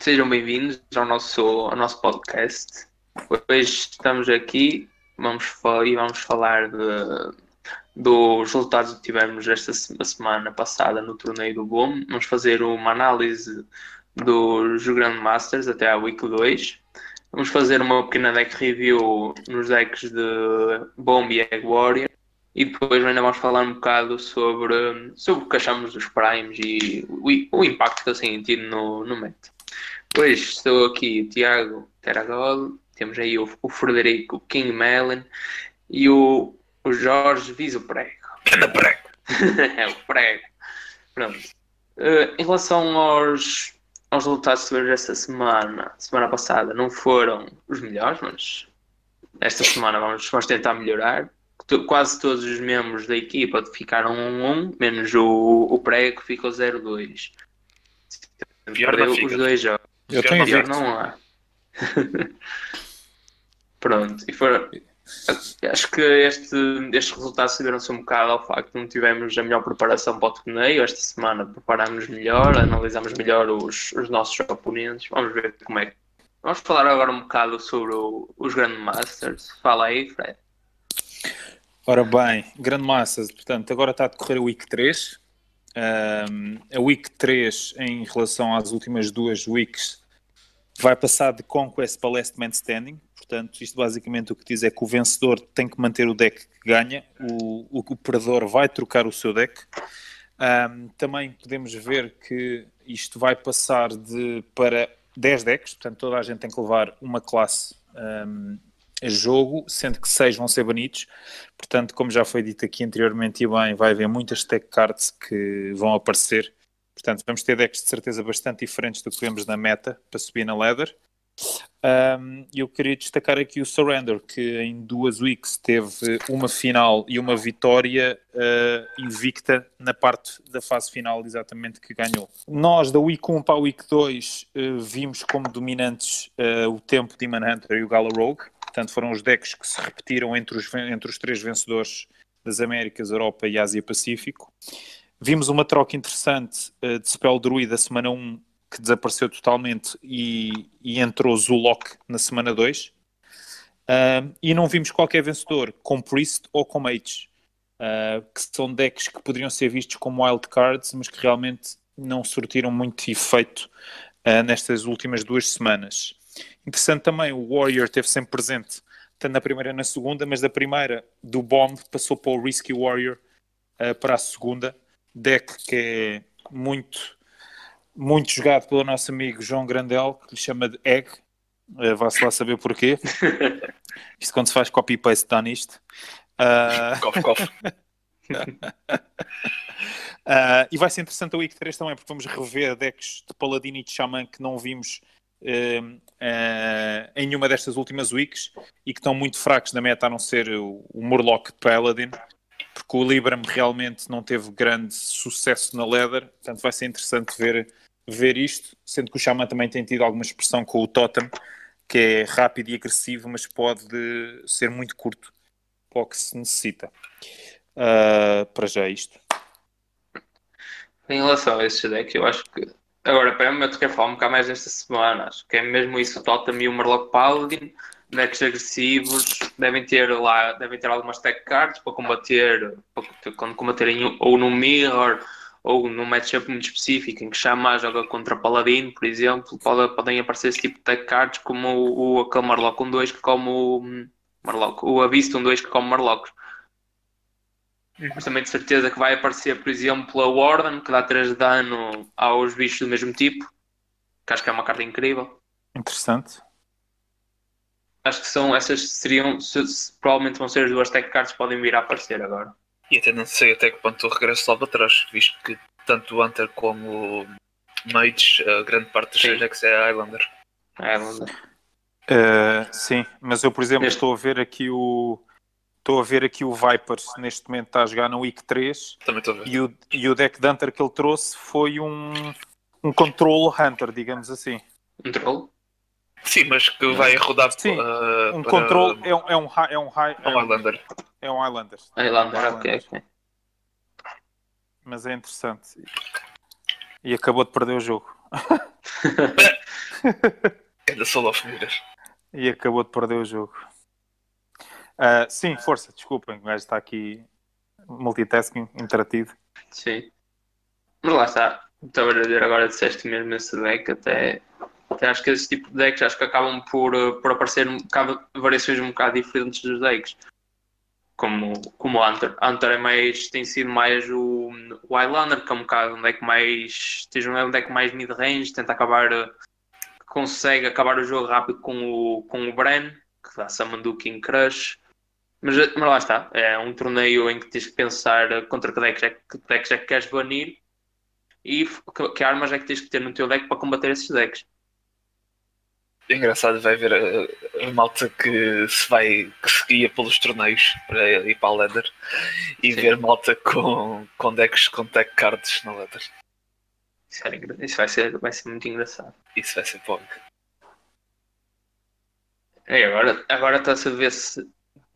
sejam bem-vindos ao nosso, ao nosso podcast. Hoje estamos aqui vamos, e vamos falar de, dos resultados que tivemos esta semana passada no torneio do Boom. Vamos fazer uma análise dos Grandmasters até à Week 2. Vamos fazer uma pequena deck review nos decks de Bomb e Egg Warrior. E depois ainda vamos falar um bocado sobre, sobre o que achamos dos Primes e o, o impacto que eles têm tido no, no meta. Pois estou aqui, o Tiago Teragol, temos aí o, o Frederico King Melon e o, o Jorge Viso Prego. Cada prego. é o prego. Pronto. Uh, em relação aos, aos resultados que tivemos esta semana, semana passada, não foram os melhores, mas esta semana vamos, vamos tentar melhorar quase todos os membros da equipa ficaram 1-1, menos o, o prego que ficou 0-2. Perdeu os dois jogos. Eu tenho Pior não há. Pronto, e for, acho que este, estes resultados deveram-se um bocado ao facto de não tivemos a melhor preparação para o torneio. Esta semana preparámos melhor, analisámos melhor os, os nossos oponentes. Vamos ver como é que. Vamos falar agora um bocado sobre o, os Grandmasters. Fala aí, Fred. Ora bem, grande massas, portanto, agora está a decorrer a Week 3. A Week 3, em relação às últimas duas Weeks, vai passar de Conquest para Last Man Standing. Portanto, isto basicamente o que diz é que o vencedor tem que manter o deck que ganha, o, o, o perdedor vai trocar o seu deck. Um, também podemos ver que isto vai passar de, para 10 decks, portanto, toda a gente tem que levar uma classe um, jogo, sendo que seis vão ser banidos. Portanto, como já foi dito aqui anteriormente e bem, vai haver muitas tech cards que vão aparecer. Portanto, vamos ter decks de certeza bastante diferentes do que vemos na meta para subir na ladder. Um, eu queria destacar aqui o Surrender, que em duas weeks teve uma final e uma vitória uh, invicta na parte da fase final, exatamente que ganhou. Nós, da week 1 para a week 2, uh, ah, vimos como dominantes uh, o tempo de Demon Hunter e o Gala Rogue. Portanto, foram os decks que se repetiram entre os, entre os três vencedores das Américas, Europa e Ásia-Pacífico. Vimos uma troca interessante uh, de Spell Druid da semana 1, que desapareceu totalmente, e, e entrou Zulok na semana 2. Uh, e não vimos qualquer vencedor com Priest ou com Mage, uh, que são decks que poderiam ser vistos como wild cards, mas que realmente não surtiram muito efeito uh, nestas últimas duas semanas. Interessante também, o Warrior teve sempre presente, tanto na primeira e na segunda, mas da primeira, do Bomb, passou para o Risky Warrior uh, para a segunda. Deck que é muito, muito jogado pelo nosso amigo João Grandel, que lhe chama de Egg. Uh, Vá-se lá saber porquê. Isto quando se faz copy-paste dá nisto. Uh... cof, cof. Uh, e vai ser interessante a Week 3 também, porque vamos rever decks de Paladino e de Xamã que não vimos em nenhuma destas últimas weeks e que estão muito fracos na meta, a não ser o, o Murloc Paladin, porque o Libram realmente não teve grande sucesso na Leather, portanto vai ser interessante ver, ver isto, sendo que o Xamã também tem tido alguma expressão com o Totem, que é rápido e agressivo, mas pode ser muito curto para o que se necessita. Uh, para já isto. Em relação a esses decks, eu acho que Agora, para mim, eu quero falar um bocado mais desta semana. Acho que é mesmo isso. O Totem e o Murloc Paladin, decks agressivos, devem ter lá, devem ter algumas tech cards para combater, quando combaterem ou no Mirror ou num matchup muito específico em que Chama joga contra Paladin, por exemplo, pode, podem aparecer esse tipo de tech cards como o, o aquele Murloc 1-2 que come o Murloc, o Abyss 1-2 que come Murlocs. Uhum. Mas também de certeza que vai aparecer, por exemplo, a Warden, que dá 3 de dano aos bichos do mesmo tipo. Que acho que é uma carta incrível. Interessante. Acho que são essas seriam. Se, se, provavelmente vão ser as duas tech cards que podem vir a aparecer agora. E até não sei até que ponto o regresso lá para trás, visto que tanto o Hunter como o Mage, a grande parte dos seus é Highlander. Highlander. Uh, sim, mas eu, por exemplo, estou a ver aqui o Estou a ver aqui o Vipers, neste momento está a jogar no Week 3. Também estou a ver. E o, e o deck de Hunter que ele trouxe foi um, um Control Hunter, digamos assim. Um troll? Sim, mas que vai rodar Sim, uh, um para... control é um, é um, é um, high, é um Highlander. É um Highlander. Highlander, ok, ok. Mas é interessante. E acabou de perder o jogo. Ainda solo of mirrors. E acabou de perder o jogo. Uh, sim, força, desculpem, o gajo está aqui multitasking, entretido. Sim. Mas lá está. A agora, disseste mesmo esse deck, até, até acho que esse tipo de decks acho que acabam por, eh, por aparecer um bocado, variações um bocado diferentes dos decks. Como, como o Hunter. Hunter é mais, tem sido mais o, o que é um bocado um deck mais. Tens um deck mais mid-range, tenta acabar. Eh, consegue acabar o jogo rápido com o, com o Bren, que dá Summon do King Crush. Mas, mas lá está, é um torneio em que tens que pensar contra que decks é que, decks é que queres banir e que, que armas é que tens que ter no teu deck para combater esses decks. É engraçado, vai ver a, a, malta que se vai que se guia pelos torneios para ir para a Leather e Sim. ver malta com, com decks com deck cards na Leather. Isso, isso, vai, ser, vai ser muito engraçado. Isso vai ser bom. É, agora, agora está-se a ver se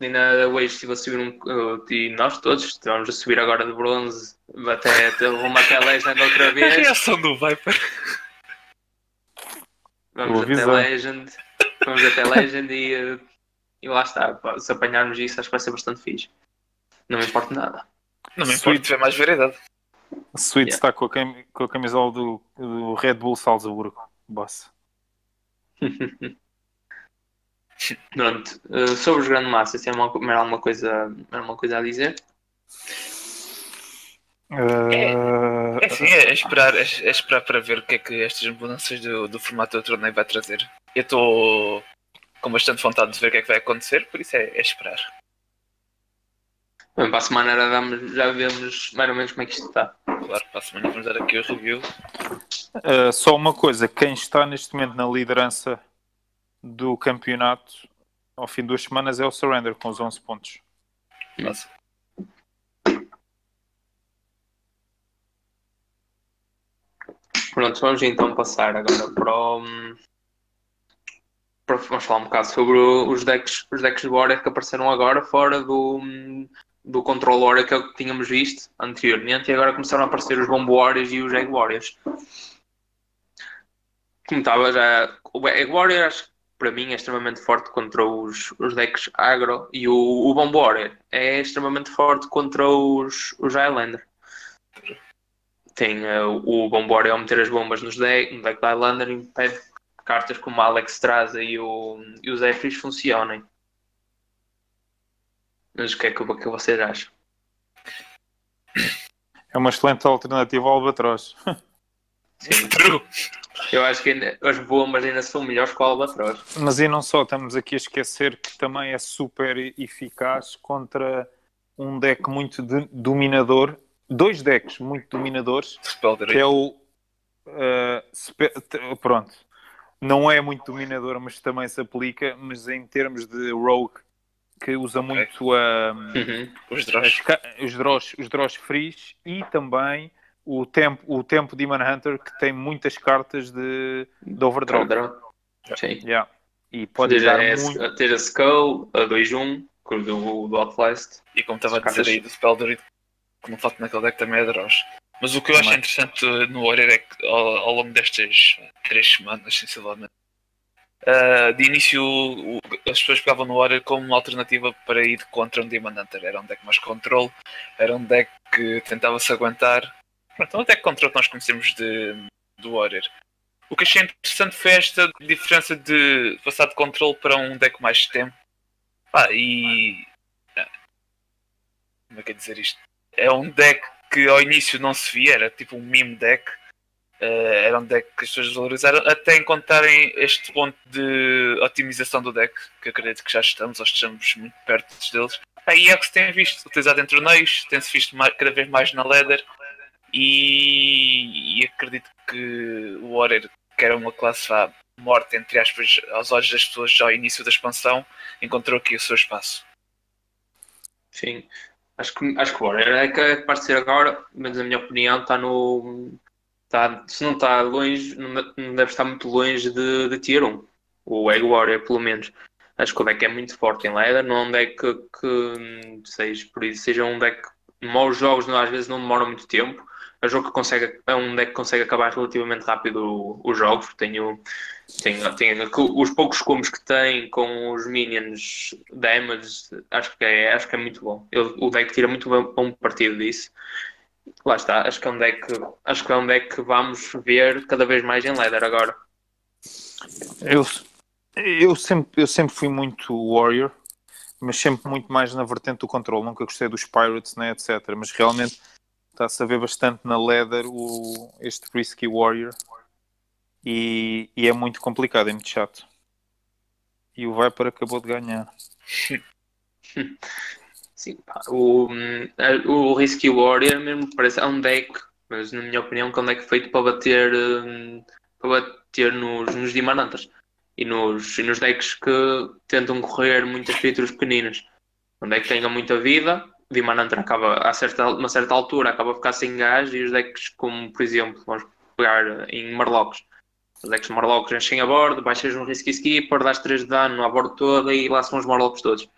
ainda hoje estive a subir um. E nós todos estamos a subir agora de bronze até, até rumo até Legend outra vez. A reação do Viper. Vamos até Legend. Vamos até Legend e, e lá está. Se apanharmos isso, acho que vai ser bastante fixe. Não me importa nada. Não me importa tiver mais variedade. Sweet yeah. está com a, cam com a camisola do, do Red Bull Salzburgo, boss. Pronto, uh, sobre os Grandmasters, tem alguma, alguma, coisa, alguma coisa a dizer? Uh... É, é, sim, é, é, esperar, é, é, esperar para ver o que é que estas mudanças do, do formato do torneio vai trazer. Eu estou com bastante vontade de ver o que é que vai acontecer, por isso é, é esperar. Bem, para a semana já, vamos, já vemos mais ou menos como é que isto está. Claro, para a semana vamos dar aqui o review. Uh, só uma coisa, quem está neste momento na liderança do campeonato ao fim de duas semanas é o Surrender com os 11 pontos. Nossa. Pronto, vamos então passar agora para o. Para, vamos falar um bocado sobre os decks, os decks de Warrior que apareceram agora fora do, do Control Warrior que tínhamos visto anteriormente e agora começaram a aparecer os Bomb Warriors e os Egg Warriors. Como estava já. O Egg Warrior acho para mim é extremamente forte contra os, os decks agro e o, o é extremamente forte contra os, os Highlander. Tem uh, o Bomb Warrior ao meter as bombas nos deck, no deck da Highlander impede cartas como Alex Traza e o, e o Zephyrs funcionem. Mas o que é que, que vocês acham? É uma excelente alternativa ao Albatroz. Sim. Eu acho que ainda, as bombas ainda são melhores que o Albatroz. Mas e não só, estamos aqui a esquecer que também é super eficaz contra um deck muito de, dominador, dois decks muito dominadores, que é o uh, pronto, não é muito dominador, mas também se aplica, mas em termos de rogue que usa muito a, uhum. os drones, os drones, os frees e também o tempo, o tempo Demon Hunter que tem muitas cartas de, de overdraw. Sim. Yeah. E pode ter a, muito... ter a Skull, a 2-1, do, do Outlast. E como estava a dizer aí do Spelldor, como falta naquele deck também é Dross. Mas o que eu acho interessante no Warrior é que ao, ao longo destas três semanas, sensivelmente, uh, de início o, as pessoas pegavam no Warrior como uma alternativa para ir contra um Demon Hunter. Era um deck mais controle, era um deck que tentava se aguentar Pronto, onde é que nós conhecemos de, do Warrior? O que achei interessante foi esta diferença de passar de controle para um deck mais tempo. Ah, e. Ah, como é que é dizer isto? É um deck que ao início não se via, era tipo um meme deck. Uh, era um deck que as pessoas valorizaram até encontrarem este ponto de otimização do deck, que acredito que já estamos, ou estamos muito perto deles. Aí é que se tem visto utilizado em torneios, tem-se visto mais, cada vez mais na ladder e, e acredito que o Warrior, que era uma classe vá, morta, entre aspas, aos olhos das pessoas já ao início da expansão, encontrou aqui o seu espaço. Sim, acho que, acho que o Warrior é que parece ser agora, mas a minha opinião está no. Está, se não está longe, não deve estar muito longe de, de Tier 1. O Egg Warrior, pelo menos. Acho que o deck é muito forte em Leather, não é um deck que, que seja, por isso, seja um deck. Maus jogos às vezes não demoram muito tempo É um jogo que consegue, é um deck que consegue acabar relativamente rápido os jogos. Tem, o, tem, tem os poucos combos que tem com os minions damage, acho que é, acho que é muito bom. Ele, o deck tira muito bom partido disso. Lá está, acho que é um deck, acho que é um deck que vamos ver cada vez mais em Leather agora. Eu, eu, sempre, eu sempre fui muito Warrior, mas sempre muito mais na vertente do controle. Nunca gostei dos Pirates, né, etc. Mas realmente está-se a ver bastante na Leather o, este Risky Warrior e, e, é muito complicado, é muito chato. E o Viper acabou de ganhar. Sim, pá, o, o Risky Warrior mesmo parece é um deck, mas na minha opinião, que é um deck feito para bater, hum, para bater nos, nos Dimanantas e nos, e nos decks que tentam correr muitas criaturas pequeninas. Um deck que tenha muita vida, Dimanantar acaba a certa, uma certa altura acaba a ficar sem gás e os decks, como por exemplo, vamos pegar em Marlocks. Os decks de Marlocks enchem a bordo, baixas um Risky Skipper, dás 3 de dano à bordo toda e lá são os Marlocks todos.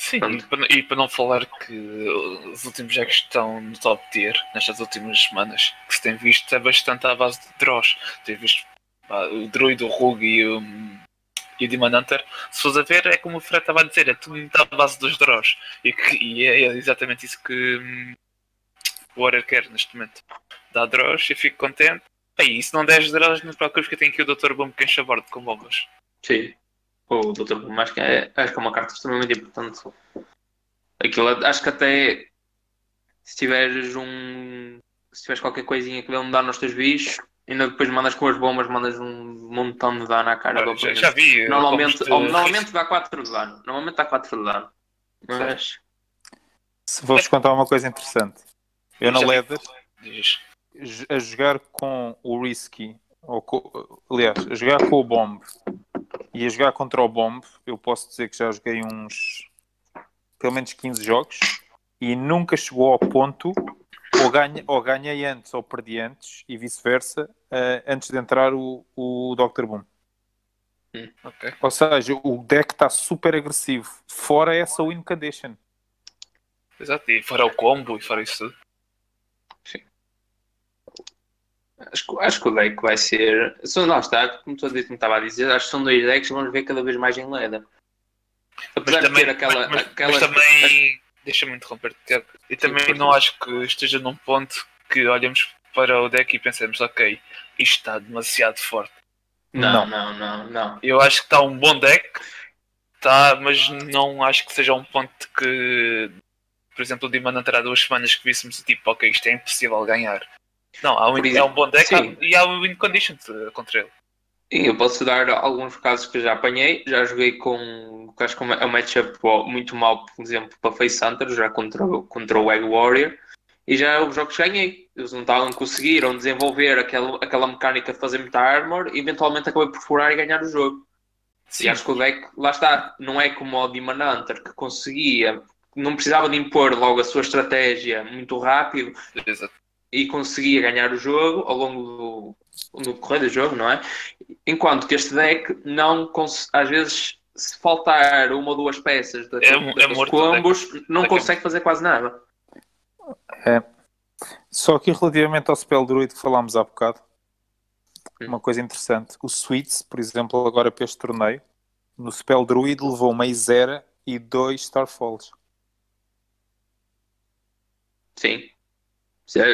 Sim, e para, e para, não falar que os últimos jogos estão no top tier nestas últimas semanas, que se tem visto é bastante à base de draws. Tem visto pá, o Druid, o Rogue e o, e o Demon Hunter, se fores a ver, é como o Fred estava a dizer, é tudo à base dos draws. E, que, e é exatamente isso que hum, o Warrior quer neste momento. Dá draws e fico contente. E se não der draws, não te preocupes que eu tenho aqui o Dr. Que enche a bordo com bombas. Sim o Dr. Boom, acho que, é, acho que é uma carta extremamente importante. Aquilo, acho que até se tiveres um. Se tiveres qualquer coisinha que um dano aos teus bichos, ainda depois mandas com as bombas, mandas um montão de dano à cara. Ah, já, já, vi. Normalmente, de... normalmente dá 4 de dano. Normalmente dá 4 de dano. Mas. Se vos contar uma coisa interessante, eu na Leather, a jogar com o Risky, ou com, aliás, a jogar com o Bomb e a jogar contra o Bomb, eu posso dizer que já joguei uns pelo menos 15 jogos e nunca chegou ao ponto ou, ganha, ou ganhei antes ou perdi antes e vice-versa uh, antes de entrar o, o Dr. Boom. Hum, okay. Ou seja, o deck está super agressivo, fora essa win condition. Exato, e fora o combo e fora isso tudo. Acho, acho que o deck vai ser. Só não está, como tu estava a dizer, acho que são dois decks que vamos ver cada vez mais em leda. Apesar mas de ter aquela. Mas, aquela... mas também. Deixa-me interromper, Tiago. E também Sim, não acho que esteja num ponto que olhemos para o deck e pensemos, ok, isto está demasiado forte. Não, não, não, não. Eu acho que está um bom deck, tá, mas não acho que seja um ponto que, por exemplo, o Dimana terá duas semanas que víssemos tipo, ok, isto é impossível ganhar. Não, há um, é um bom deck Sim. e há o win condition contra ele. Sim, eu posso dar alguns casos que já apanhei. Já joguei com. Acho que é um matchup muito mal, por exemplo, para Face Hunter, já contra, contra o Egg Warrior. E já os jogos ganhei. Eles não estavam, conseguiram desenvolver aquela, aquela mecânica de fazer muita armor e eventualmente acabei por furar e ganhar o jogo. Sim. E acho que o deck, lá está, não é como o Demon Hunter que conseguia, não precisava de impor logo a sua estratégia muito rápido. Exato e conseguia ganhar o jogo ao longo do, do correr do jogo, não é? Enquanto que este deck não às vezes se faltar uma ou duas peças das, é, é combos, não consegue fazer quase nada. É. Só que relativamente ao Spell Druid que falámos há bocado, hum. uma coisa interessante, o Sweets, por exemplo, agora para este torneio, no Spell Druid levou uma Isera e dois Starfalls. Sim.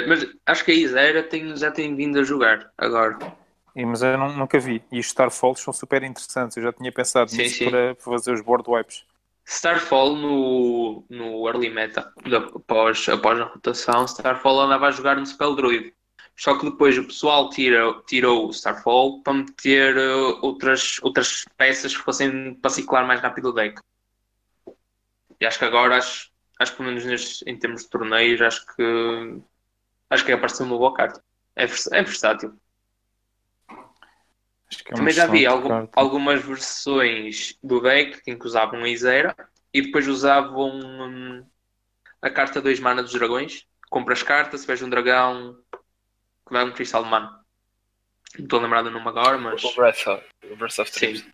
Mas acho que a Isera tem, já tem vindo a jogar agora. E, mas eu não, nunca vi. E os Starfalls são super interessantes. Eu já tinha pensado sim, nisso sim. Para, fazer os board wipes. Starfall no, no early meta, após, após a rotação, Starfall andava a jogar no Spell Druid. Só que depois o pessoal tira, tirou o Starfall para meter uh, outras, outras peças que fossem para ciclar mais rápido o deck. E acho que agora, acho, acho pelo menos nestes, em termos de torneios, acho que Acho que apareceu uma boa carta. É, é versátil. É Também já vi algum, algumas versões do deck em que usavam a Isera e depois usavam hum, a carta 2 mana dos dragões. Compras cartas, se vês um dragão que dá um cristal de mana. Não estou a lembrar do nome agora, mas. O Breath of, o Breath of Sim.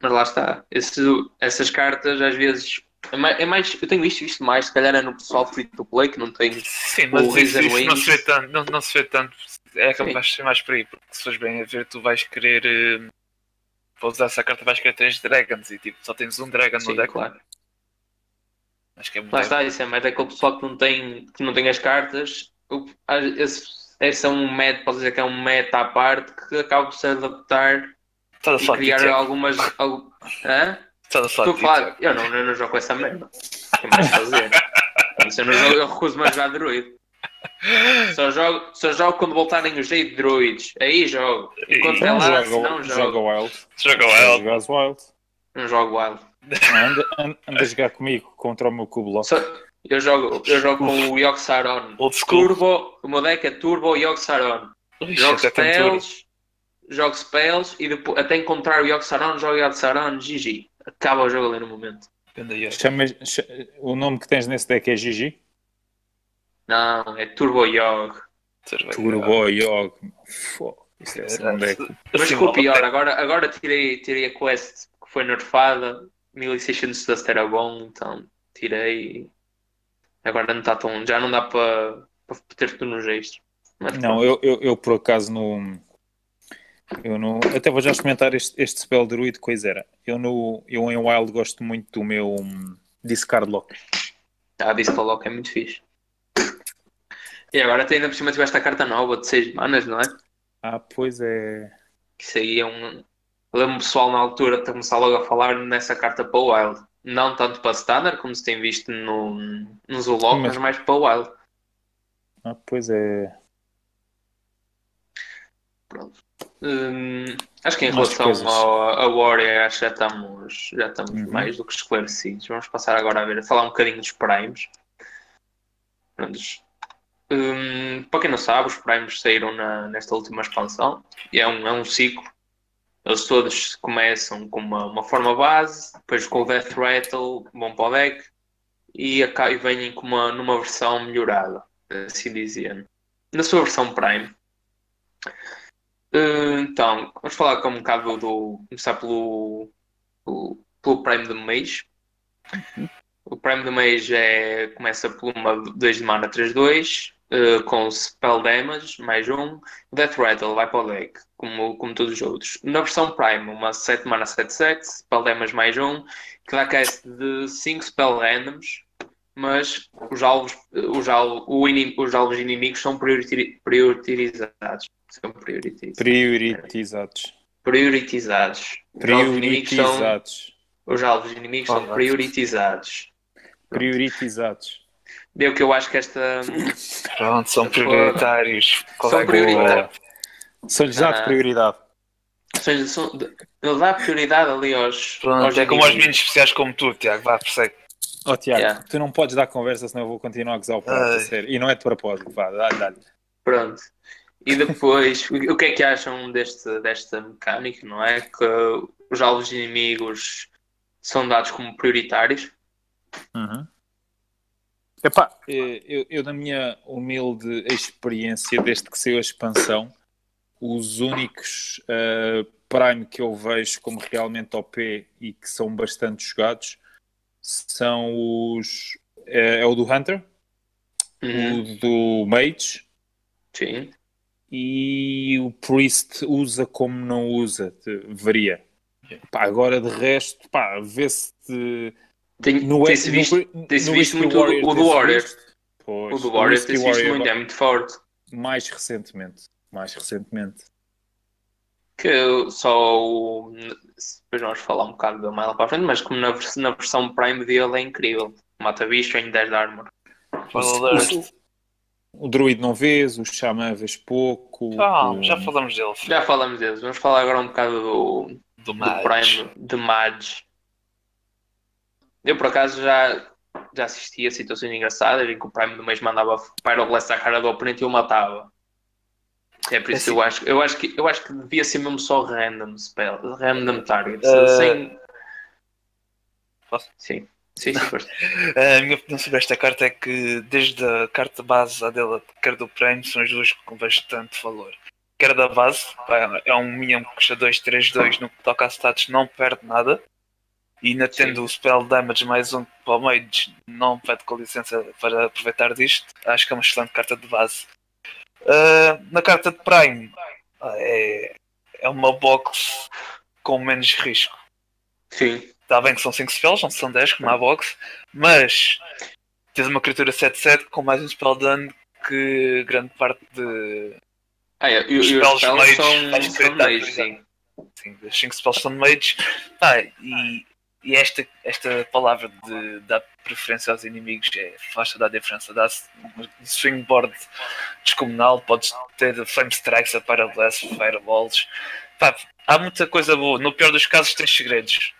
Mas lá está. Esse, essas cartas às vezes É mais, é mais- eu tenho visto isto mais, se calhar é no pessoal free to play que não tem. Sim, mas O isso, isso não se vê tanto, não, não se vê tanto. É capaz de ser mais por aí, porque se fores bem a ver, tu vais querer. Para usar essa carta vais querer três dragons e tipo, só tens um dragon Sim, no deck. claro. Acho que é muito. Lá está, isso é mais aquele pessoal que não tem, que não tem as cartas. A- Esse, esse é um meta, pode dizer que é um meta à parte que acaba por se adaptar Estás a e criar algumas. Algo, hã? Estás a falar eu não, eu não jogo com essa merda. Tem mais a fazer. Isso eu, não jogo, eu recuso-me a jogar druid. Só jogo, só jogo quando voltarem os jeito de druids. Aí jogo. Enquanto é Então lá, joga, se não joga jogo. Wild. Joga Wild. Jogas Wild. Não jogo wild. Anda, anda, anda a jogar comigo contra o meu cubo. Só- eu, jogo, eu jogo com o school. Turbo, o meu deck é Turbo Yogg-Saron. Ixi, Jogo tudo. spells, jogo spells e depois, até encontrar o Yogg-Saron, jogo Yogg-Saron, GG. Acaba o jogo ali no momento. O nome que tens nesse deck é Gigi? Não, é Turbo Yogg. Turbo Yog. Fogo, Isso deve ser um deck. Mas Assim, ficou ó, pior, agora, agora tirei, tirei a quest que foi nerfada, 1600 dust era bom, então tirei. Agora não está tão. Já não dá para ter tudo extras. Mas Não, eu, eu, eu por acaso no. Eu no, até vou já experimentar este, este spell druid, coisa era. Eu, no, eu em Wild gosto muito do meu hum, Discard Lock. Ah, o Loki é muito fixe. E agora ainda por cima tiveste a carta nova de 6 manas, não é? Ah, pois é. Isso aí é um. Eu lembro o pessoal na altura de começar logo a falar nessa carta para o Wild. Não tanto para Standard, como se tem visto no, no Zulog, Mas- mas mais para o Wild. Ah, pois é. Pronto. Hum, acho que em Umas relação ao, a Warrior, acho que já estamos, já estamos Uhum. mais do que esclarecidos. Vamos passar agora a ver, a falar um bocadinho dos Primes. Hum, para quem não sabe, os Primes saíram na- nesta última expansão e é um, é um ciclo. Eles todos começam com uma, uma forma base, depois com o Death Rattle vão para o deck e, aca- e vêm com uma, numa versão melhorada, assim dizendo. Na sua versão Prime. Uh, Então, vamos falar com um bocado do. começar pelo. pelo, Prime de Mage. O Prime de Mage é, começa por uma 2 de mana 3-2, uh, com Spell Damage, mais um. Death Rattle vai para o deck, como, como todos os outros. Na versão Prime, uma 7 mana 7-7, Spell Damage mais um, que dá cast de 5 Spell Randoms, mas os alvos, os alvos, inim- os alvos inimigos são prioriti- priorizados. São prioritizados. Prioritizados. Prioritizados. Os alvos inimigos são, Prioritizados. os alvos inimigos são Alright. prioritizados. Prioritizados. Deu que eu acho que esta. Pronto, são prioritários. Qual São é prioritários. São-lhes dado Ah. prioridade. São, são, ele dá prioridade ali aos. Pronto, aos é como aos meninos especiais como tu, Tiago. Vá, persegue. Oh, Tiago, Yeah. tu não podes dar conversa, senão eu vou continuar a gozar o prato, sério. E não é de propósito, vá, dá-lhe, dá-lhe. Pronto. E depois, o que é que acham deste, desta mecânica, não é? Que os alvos inimigos são dados como prioritários. Uhum. Epá, eh, eu, eu, na minha humilde experiência, desde que saiu a expansão, os únicos eh, Prime que eu vejo como realmente OP e que são bastante jogados são os. É, é o do Hunter, Uhum. o do Mage Sim. E o Priest usa como não usa, te- varia. Pá, agora de resto, pá, vê-se de- Tem, no, tem-se no- visto, no tem-se Whisky visto muito o do- o do Warrior. Pois, o do Warrior tem-se visto Warrior muito, é muito forte. mais recentemente. Mais recentemente. Que só o. Depois vamos falar um bocado dele mais lá para a frente, mas como na, na versão Prime dele é incrível. Mata bicho em 10 de armor. O Druid não vês, o Xamã vês pouco. Calma, o- já falamos dele. Já falamos deles, vamos falar agora um bocado do, Do do Mage. Prime de Mage. Eu por acaso já, já assisti a situações engraçadas em que o Prime do mês mandava Pyroblast à cara do oponente e eu matava. É por isso que eu acho, eu acho que eu acho que devia ser mesmo só random spell, random target, Eh, sem. posso? Sim, sim, sim, força. A minha opinião sobre esta carta é que, desde a carta base à dela, quer do Prime, são as duas com bastante valor. Quer da base, é um minion que custa 2, 3, 2, no que toca a status não perde nada. e ainda tendo Sim. o spell damage mais um para o mage, não pede com licença para aproveitar disto. Acho que é uma excelente carta de base. Ah, na carta de Prime é, é uma box com menos risco. Sim. Está bem que são 5 spells, não são 10 como a box, mas tens uma criatura 7-7 com mais um spell dano que grande parte de. Ah, é, e, os spells spells mages, são, são por sim. Sim, os 5 spells são de mages. Pá, e e esta, esta palavra de dar preferência aos inimigos é, faz toda a diferença. Dá um swingboard descomunal, podes ter flame strikes, a parablast, fireballs. Pá, há muita coisa boa. No pior dos casos, tens segredos.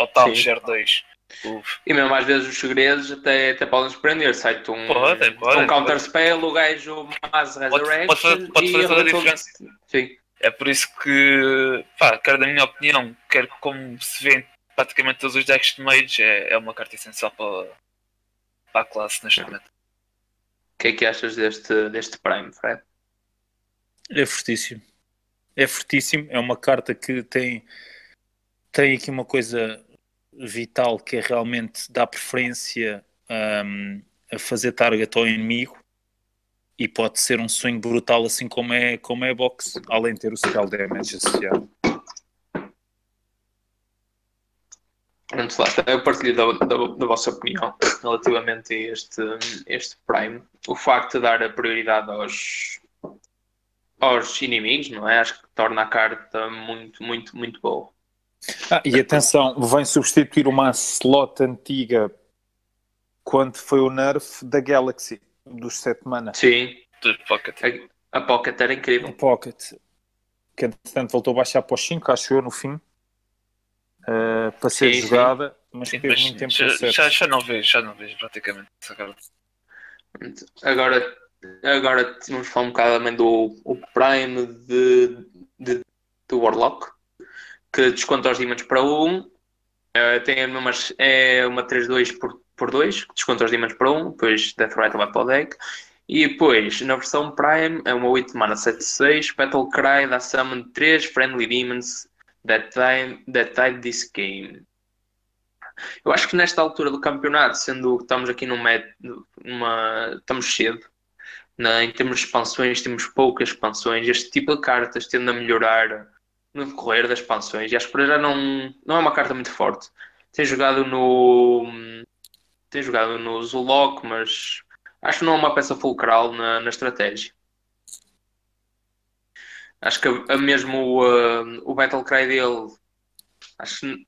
Ou tal, Sim. share 2. Uf. E mesmo às vezes os segredos até, até podem surpreender. Sai-te um, Pode, pode, um counter pode. spell, o gajo Mass Resurrection. pode fazer- pode e fazer toda a diferença. Sim, É por isso que, pá, quer da minha opinião, quer como se vê em praticamente todos os decks de mage, é, é uma carta essencial para, para a classe neste momento. o que é que achas deste, deste Prime, Fred? É fortíssimo. É fortíssimo. É uma carta que tem, tem aqui uma coisa vital que é realmente dar preferência hum, a fazer target ao inimigo e pode ser um swing brutal assim como é, como é box, além de ter o spell damage associado. Antes lá, eu partilho da, da, da vossa opinião relativamente a este, este Prime. O facto de dar a prioridade aos, aos inimigos, não é? Acho que torna a carta muito, muito, muito boa. Ah, e atenção, vem substituir uma slot antiga quando foi o nerf da Galaxy dos 7 mana. Sim, pocket. a, a Pocket era incrível. O Pocket, que entretanto voltou a baixar para os 5, acho eu, no fim, eh, para ser Sim, sim. jogada, mas Sim, teve mas muito tempo já, já, já não vejo, já não vejo praticamente essa carta. Agora, agora vamos falar um bocado também do o Prime de, de, do Warlock, que desconta os demons para 1. tem as mesmas, é uma 3-2 por, por 2, que desconta os demons para 1, depois Death Rattle vai para o deck. E depois, na versão Prime, é uma 8 mana 7-6, Battle Cry dá summon 3 Friendly Demons that time, that this game. Eu acho que nesta altura do campeonato, sendo que estamos aqui num met, numa, estamos cedo, na- em termos de expansões, temos poucas expansões, este tipo de cartas tende a melhorar no decorrer das expansões, e acho que para já não, não é uma carta muito forte. Tem jogado no tem jogado no Zulok, mas acho que não é uma peça fulcral na, na estratégia. Acho que a, a mesmo o, o Battle Cry dele, acho que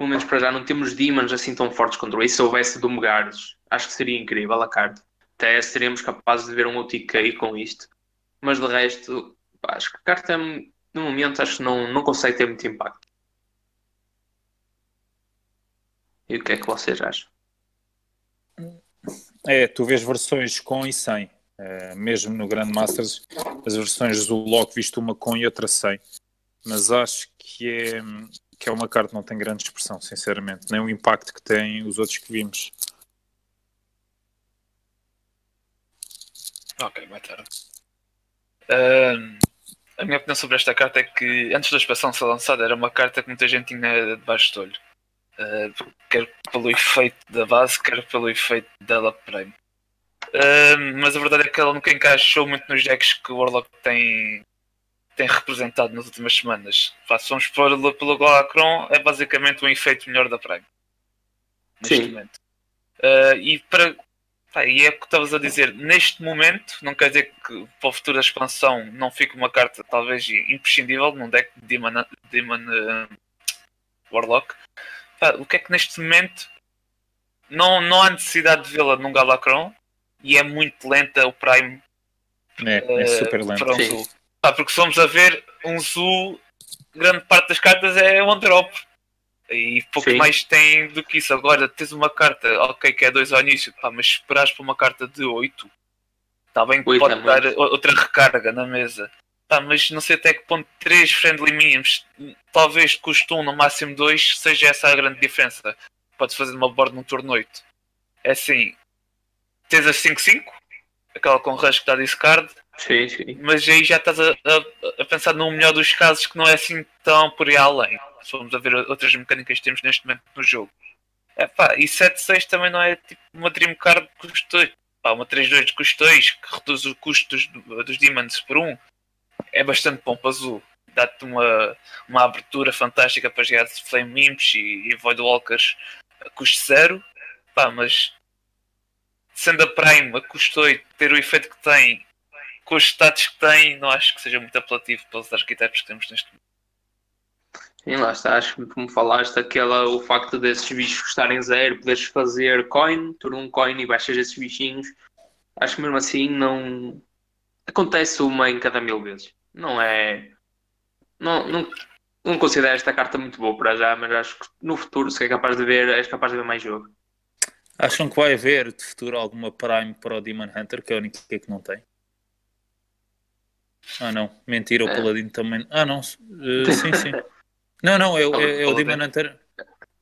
pelo menos para já não temos demons assim tão fortes contra isso. Se houvesse Domegares, acho que seria incrível a carta. Até seríamos capazes de ver um OTK com isto. Mas de resto, acho que a carta no momento acho que não, não consegue ter muito impacto. E o que é que vocês acham? É, tu vês versões com e sem. Eh, mesmo no Grandmasters, as versões do Lock visto uma com e outra sem. Mas acho que é, que é uma carta que não tem grande expressão, sinceramente. Nem o impacto que tem os outros que vimos. Ok, vai estar. Ahm, a minha opinião sobre esta carta é que antes da expansão ser lançada era uma carta que muita gente tinha debaixo do olho. Ah, quer pelo efeito da base, quer pelo efeito dela Prime. Ahm, mas a verdade é que ela nunca encaixou muito nos decks que o Warlock tem, tem representado nas últimas semanas. Se vamos pelo, pelo Galacron, é basicamente um efeito melhor da Prime. Neste Sim. momento. Ah, e para Pá, e é o que estavas a dizer, neste momento, não quer dizer que para a futura expansão não fique uma carta talvez imprescindível num deck de Demon, Demon eh, Warlock. Pá, o que é que neste momento não, não há necessidade de vê-la num Galacron e é muito lenta o Prime É, é eh, super lento. para um. Zul. Pá, porque se vamos a ver, um Zul, grande parte das cartas é one drop. E pouco Sim. mais tem do que isso. Agora tens uma carta, ok, que é 2 ao início, pá, mas esperares para uma carta de 8, está bem que pode é dar muito. outra recarga na mesa. Pá, mas não sei até que ponto 3 friendly minions, talvez custe um no máximo 2, seja essa a grande diferença. Podes fazer uma board num turno 8. É assim, tens as 5-5, aquela com rush que dá discard, Sim, sim. Mas aí já estás a, a, a, pensar no melhor dos casos que não é assim tão por aí além. Se formos a ver outras mecânicas que temos neste momento no jogo. É pá, e 7.6 também não é tipo uma Dream Card que custou. Pá, uma 3.2 custo 2 que reduz o custo dos, dos Demons por 1. É bastante bom para azul. Dá-te uma, uma abertura fantástica para jogar de Flame Imps e, e Voidwalkers a custo zero. Pá, mas sendo a Prime a custo 8 ter o efeito que tem com os status que tem, não acho que seja muito apelativo pelos arquitetos que temos neste momento. Sim, lá está, acho que como falaste, aquela, o facto desses bichos custarem zero, poderes fazer coin, turno um coin e baixas esses bichinhos, acho que mesmo assim não acontece uma em cada mil vezes. Não é. Não, não, não considero esta carta muito boa para já, mas acho que no futuro, se é capaz de ver, és capaz de ver mais jogo. Acham que vai haver de futuro alguma Prime para o Demon Hunter, que é a única que não tem? Ah não, mentira, o é. Paladino também. Ah não, uh, sim, sim. Não, não, é, é, é o Demon Hunter.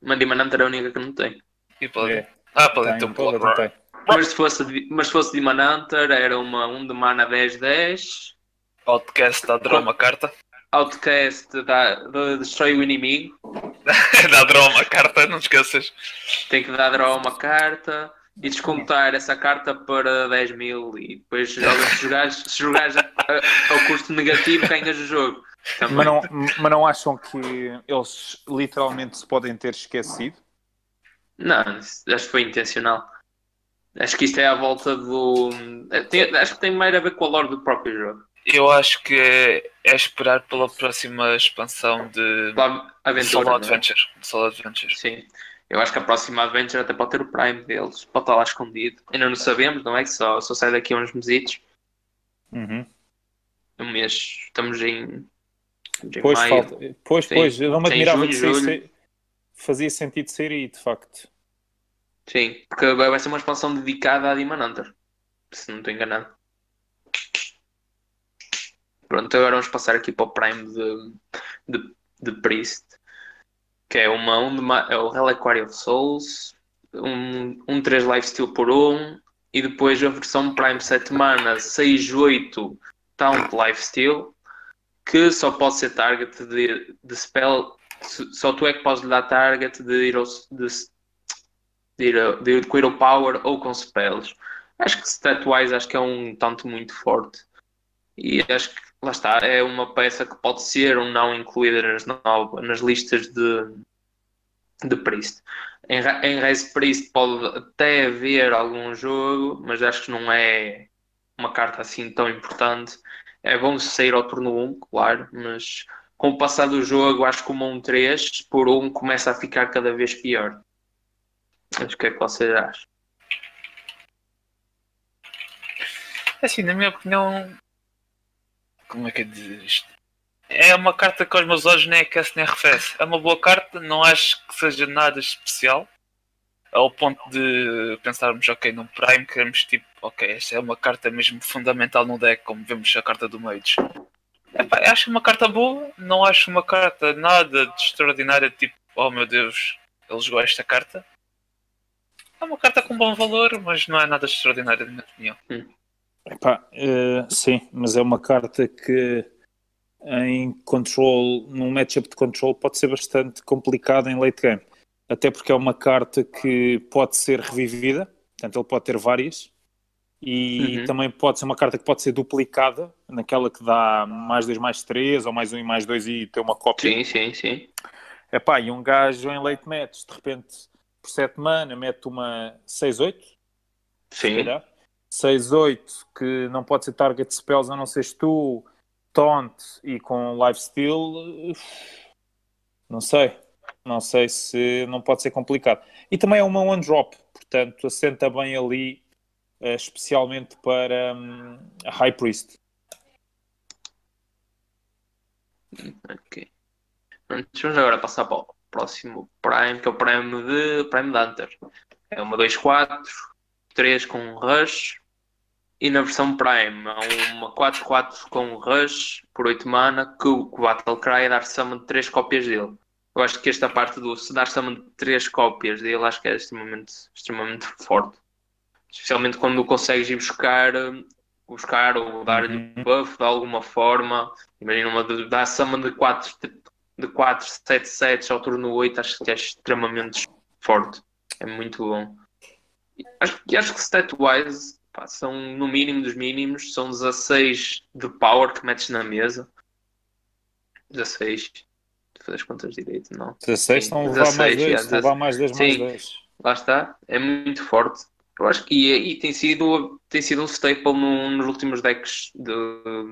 Mas Demon Hunter é a única que não tem. E Paladino? É. Ah, Paladino tem, um tem. Mas se fosse, mas se fosse Demon Hunter, era uma 1 um de mana 10-10. Outcast dá draw uma carta. Outcast dá, destrói o inimigo. dá draw uma carta, não te esqueças. Tem que dar draw uma carta e descontar essa carta para 10 mil e depois se jogares, se jogares ao custo negativo ganhas o jogo. Mas não, mas não acham que eles literalmente se podem ter esquecido? Não, acho que foi intencional. Acho que isto é à volta do. Tem, acho que tem mais a ver com a lore do próprio jogo. Eu acho que é, é esperar pela próxima expansão de Aventura, Solo é? Adventure. Solo Adventure. Sim. Eu acho que a próxima Adventure até pode ter o Prime deles, pode estar lá escondido. Ainda não sabemos, não é? Que só, só sai daqui a uns mesitos. Uhum. Um mês, estamos em. em pois, maio. falta. Pois, Sim. pois, eu não me admirava que ser, fazia sentido ser aí, de facto. Sim, porque vai ser uma expansão dedicada a Demon Hunter, se não estou enganado. Pronto, agora vamos passar aqui para o Prime de, de, de Priest que é uma, um é o Reliquary of Souls, um, um 3 Lifesteal por 1, e depois a versão Prime 7 mana 6-8 Taunt Lifesteal, que só pode ser target de, de spell, só tu é que podes lhe dar target de Hero, de, de, Hero, de, Power ou com spells. Acho que stat-wise acho que é um tanto muito forte. E acho que lá está, é uma peça que pode ser ou não incluída nas, nas listas de, de Priest. Em, em Race Priest pode até haver algum jogo, mas acho que não é uma carta assim tão importante. É bom sair ao turno 1, claro, mas com o passar do jogo, acho que o 1-3 por 1 começa a ficar cada vez pior. Acho que é que vocês acham? Assim, na minha opinião, como é que é dizer isto? É uma carta que aos meus olhos nem aquece nem arrefece. É uma boa carta, não acho que seja nada especial. Ao ponto de pensarmos, ok, no Prime queremos tipo, ok, esta é uma carta mesmo fundamental no deck, como vemos a carta do Mage. Acho uma carta boa, não acho uma carta nada de extraordinária, tipo, oh meu Deus, ele jogou esta carta. É uma carta com bom valor, mas não é nada extraordinário, na minha opinião. Hum. Epá, uh, sim, mas é uma carta que em control, num matchup de control, pode ser bastante complicado em late game. Até porque é uma carta que pode ser revivida, portanto, ele pode ter várias. E uhum. também pode ser uma carta que pode ser duplicada, naquela que dá mais 2, mais 3, ou mais 1 um, e mais 2 e ter uma cópia. Sim, sim, sim. Epá, e um gajo em late match, de repente, por 7 mana, mete uma 6-8. Sim. 6-8, que não pode ser target spells a não seres tu, taunt e com lifesteal, não sei. Não sei se não pode ser complicado. E também é uma one drop, portanto assenta bem ali, eh, especialmente para um, a High Priest. Ok. Vamos agora passar para o próximo Prime, que é o Prime de Prime Hunter. É uma 2-4, 3 com Rush, e na versão Prime há uma 4-4 com Rush por 8 mana que o Battlecry é dar summon de 3 cópias dele. Eu acho que esta parte do se dar summon de 3 cópias dele acho que é extremamente, extremamente forte. Especialmente quando consegues ir buscar buscar ou dar-lhe Uhum. buff de alguma forma. Imagina uma dar summon de 4, de 4, 7 sets ao turno 8, acho que é extremamente forte. É muito bom. Acho, que- acho que stat-wise pá, são no mínimo dos mínimos, são 16 de power que metes na mesa. 16. Tu fazes contas direito, não? 16 Sim, estão a levar mais 16, 10, yeah, levar mais 10 mais Sim. 10. Lá está, é muito forte. Eu acho que e, e tem, sido, tem sido um staple no- nos últimos decks de,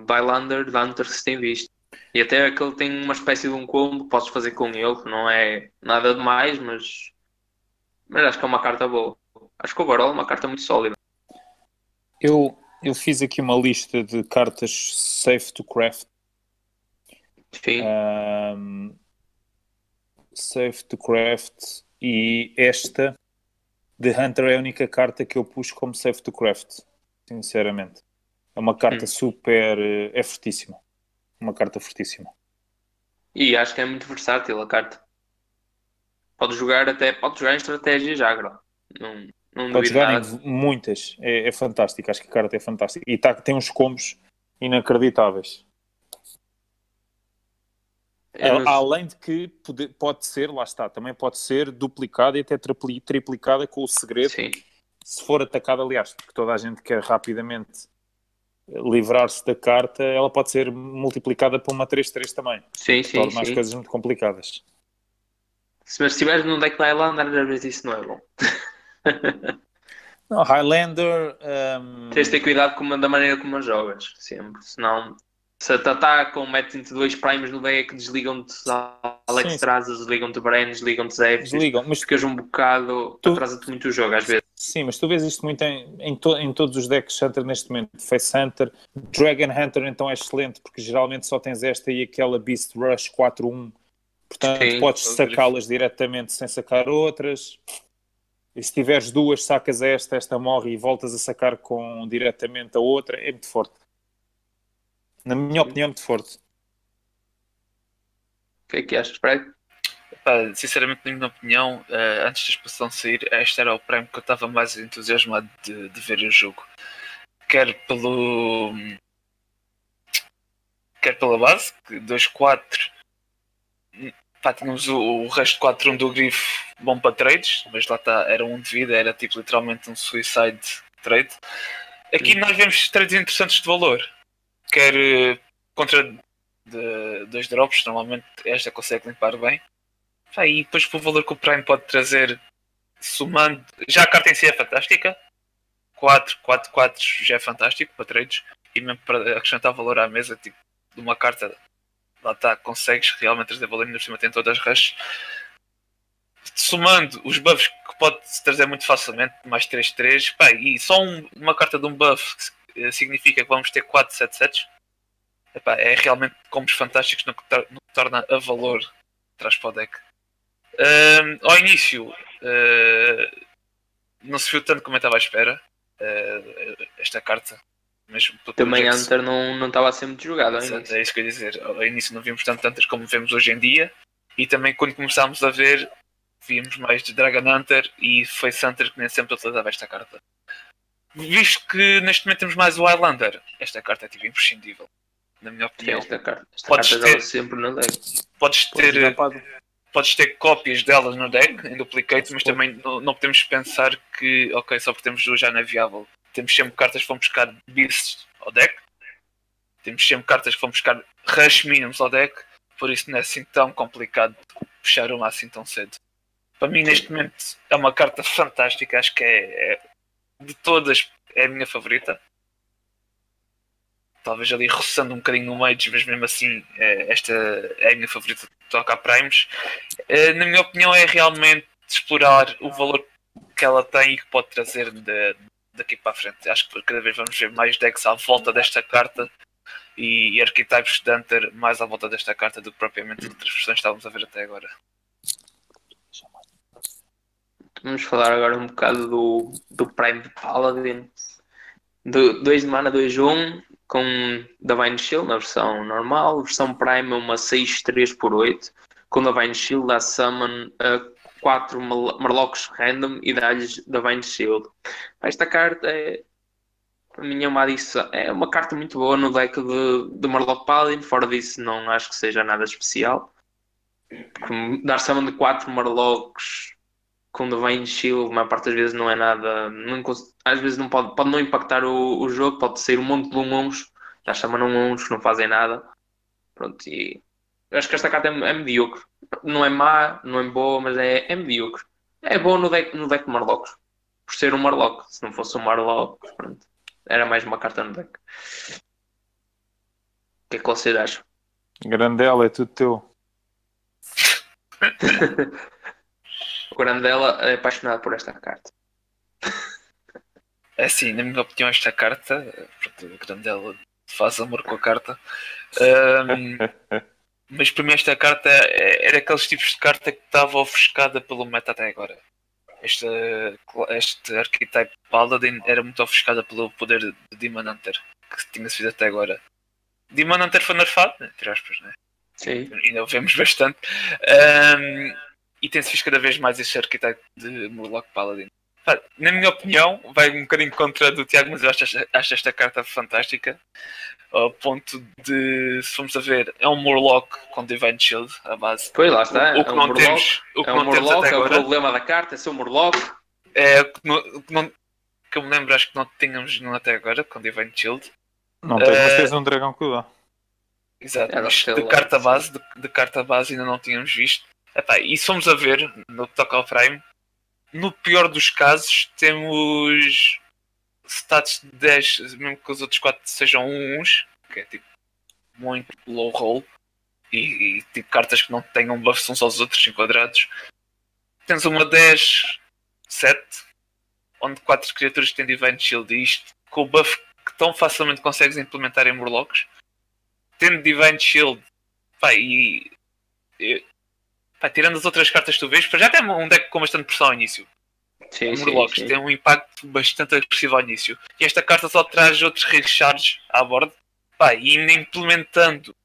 de Highlander, de Hunter que se tem visto. E até aquele tem uma espécie de um combo que podes fazer com ele, que não é nada demais, mas, mas acho que é uma carta boa. Acho que o overall é uma carta muito sólida. Eu, eu fiz aqui uma lista de cartas safe to craft. Sim, Um, safe to craft e esta de Hunter é a única carta que eu pus como safe to craft, sinceramente. É uma carta Hum. super. eh, é fortíssima. Uma carta fortíssima. e acho que é muito versátil a carta. Pode jogar até, pode jogar em estratégia já, agora. Não, não Pode muitas. É, é fantástico. Acho que a carta é fantástica. E tá, tem uns combos inacreditáveis. Não- Além de que pode, pode ser, lá está, também pode ser duplicada e até tripli- triplicada com o segredo, Sim, se for atacada, aliás, porque toda a gente quer rapidamente livrar-se da carta, ela pode ser multiplicada por uma 3-3 também. sim, sim. Torna as coisas muito complicadas. Se mas estiveres num deck de Highlander, às vezes isso não é bom. Não, Highlander. um, Tens de ter cuidado com, da maneira como a jogas, sempre. Senão, se te atacam, metem-te dois primes no deck, desligam-te Alex Sim. Trazas, desligam-te Bren, desligam-te Zephyr. desligam, mas Ficas um bocado. Tu- atrasa-te muito o jogo, às vezes. Sim, mas tu vês isto muito em, em, to- em todos os decks Hunter neste momento. Face Hunter, Dragon Hunter então é excelente, porque geralmente só tens esta e aquela Beast Rush 4-1. Portanto, Sim, podes sacá-las diretamente sem sacar outras. E se tiveres duas, sacas esta, esta morre e voltas a sacar com diretamente a outra. É muito forte. Na minha opinião, é muito forte. O que é que achas, Fred? Pá, sinceramente, na minha opinião, eh, antes da expansão sair, este era o prémio que eu estava mais entusiasmado de, de ver o jogo. Quer pelo. Quer pela base, que 2-4. Pá, tínhamos o, o resto 4-1 do grifo bom para trades, mas lá está, era um de vida, era tipo literalmente um suicide trade. Aqui nós vemos trades interessantes de valor. Quer eh, contra de, dois drops, normalmente esta consegue limpar bem. Pá, e depois para o valor que o Prime pode trazer, somando. Já a carta em si é fantástica. 4, 4, 4 já é fantástico para trades. E mesmo para acrescentar valor à mesa, tipo, de uma carta, lá está, consegues realmente trazer valor, ainda por cima tem todas as rushes. Somando os buffs que pode trazer muito facilmente, mais 3, 3, pá, e só um- uma carta de um buff eh, significa que vamos ter 4, 7 sets. Epá, é realmente combos fantásticos no que, no que torna a valor traz para o deck. Ahm, ao início ah, não se viu tanto como eu estava à espera ah, esta carta. Pelo Também projeto. Hunter não não estava a ser muito jogado ao Exato, início. É isso que eu ia dizer. Ao início não vimos tanto tantas como vemos hoje em dia. E também quando começámos a ver, vimos mais de Dragon Hunter e Face Hunter que nem sempre utilizava esta carta. Visto que neste momento temos mais o Highlander, esta carta é tipo imprescindível. Na minha Sim, opinião. esta carta, esta Podes carta ter- sempre no deck. Podes Podes ter para- podes ter cópias delas no deck, em duplicate, mas também não, não podemos pensar que, ok, só porque temos duas já não é viável. Temos sempre cartas que vão buscar beasts ao deck, temos sempre cartas que vão buscar rush mínimos ao deck, por isso não é assim tão complicado puxar uma assim tão cedo. Para mim, neste momento, é uma carta fantástica, acho que é, é- de todas é a minha favorita. Talvez ali roçando um bocadinho no Mage, mas mesmo assim, é, esta é a minha favorita de tocar Primes. Eh, na minha opinião, é realmente explorar o valor que ela tem e que pode trazer de- daqui para a frente. Acho que cada vez vamos ver mais decks à volta desta carta e, e arquétipos de Hunter mais à volta desta carta do que propriamente outras versões que estávamos a ver até agora. Vamos falar agora um bocado do, do Prime Paladin. 2 de mana, 2 1 com Divine Shield na versão normal. Versão Prime é uma 6-3 por 8. Com Divine Shield dá summon a 4 Marlocks random e dá-lhes Divine Shield. Esta carta é, A minha uma adição é uma carta muito boa no deck de, de Murloc Paladin. Fora disso, não acho que seja nada especial. Porque dar summon de 4 Murlocs com Divine Shield, a maior parte das vezes não é nada. Não, às vezes não pode, pode não impactar o, o jogo, pode sair um monte de lumons, já chamam uns, não fazem nada. Pronto, e acho que esta carta é, é medíocre. Não é má, não é boa, mas é, é medíocre. É boa no deck, no deck de Marlocks. Por ser um Marlock. Se não fosse um Marlock, pronto. Era mais uma carta no deck. O que é que vocês acham? Grandela, é tudo teu. o Grandela é apaixonado por esta carta. É assim, na minha opinião, esta carta, pronto, o Grandela faz amor com a carta. Um, mas para mim esta carta é, era aqueles tipos de carta que estava ofuscada pelo meta até agora. Este, este archetype Paladin era muito ofuscada pelo poder de Demon Hunter que tinha sido até agora. Demon Hunter foi nerfado, né? entre aspas, né? Sim. Ainda o vemos bastante. Um, e tem-se visto cada vez mais este arquiteto de Murloc Paladin. Na minha opinião, vai um bocadinho contra do Tiago, mas eu acho, acho esta carta fantástica. Ao ponto de, se formos a ver, é um Murloc com Divine Shield, a base. Pois lá está. O, o que é um não Murloc, temos, o que é um não Murloc, é o problema da carta, é ser um Murloc. É o que, não, que, não, que eu me lembro, acho que não tínhamos até agora, com Divine Shield. Não tem, uh, mas tens um dragão que dá. Exato, de carta base, de, de, carta base ainda não tínhamos visto. Epá, e se formos a ver no Toca ao Prime, no pior dos casos, temos stats de 10, mesmo que os outros 4 sejam 1 uns, que é tipo muito low roll, e, e tipo cartas que não tenham buffs uns aos outros enquadrados. Tens uma 10, 7, onde 4 criaturas têm Divine Shield e isto com o buff que tão facilmente consegues implementar em Murlocs. Tendo Divine Shield, pá, e, e Pá, tirando as outras cartas que tu vês, já tem um deck com bastante pressão ao início. Sim, o Murlocs sim, sim. tem um impacto bastante agressivo ao início. E esta carta só traz outros recharges à bordo. Pá, e implementando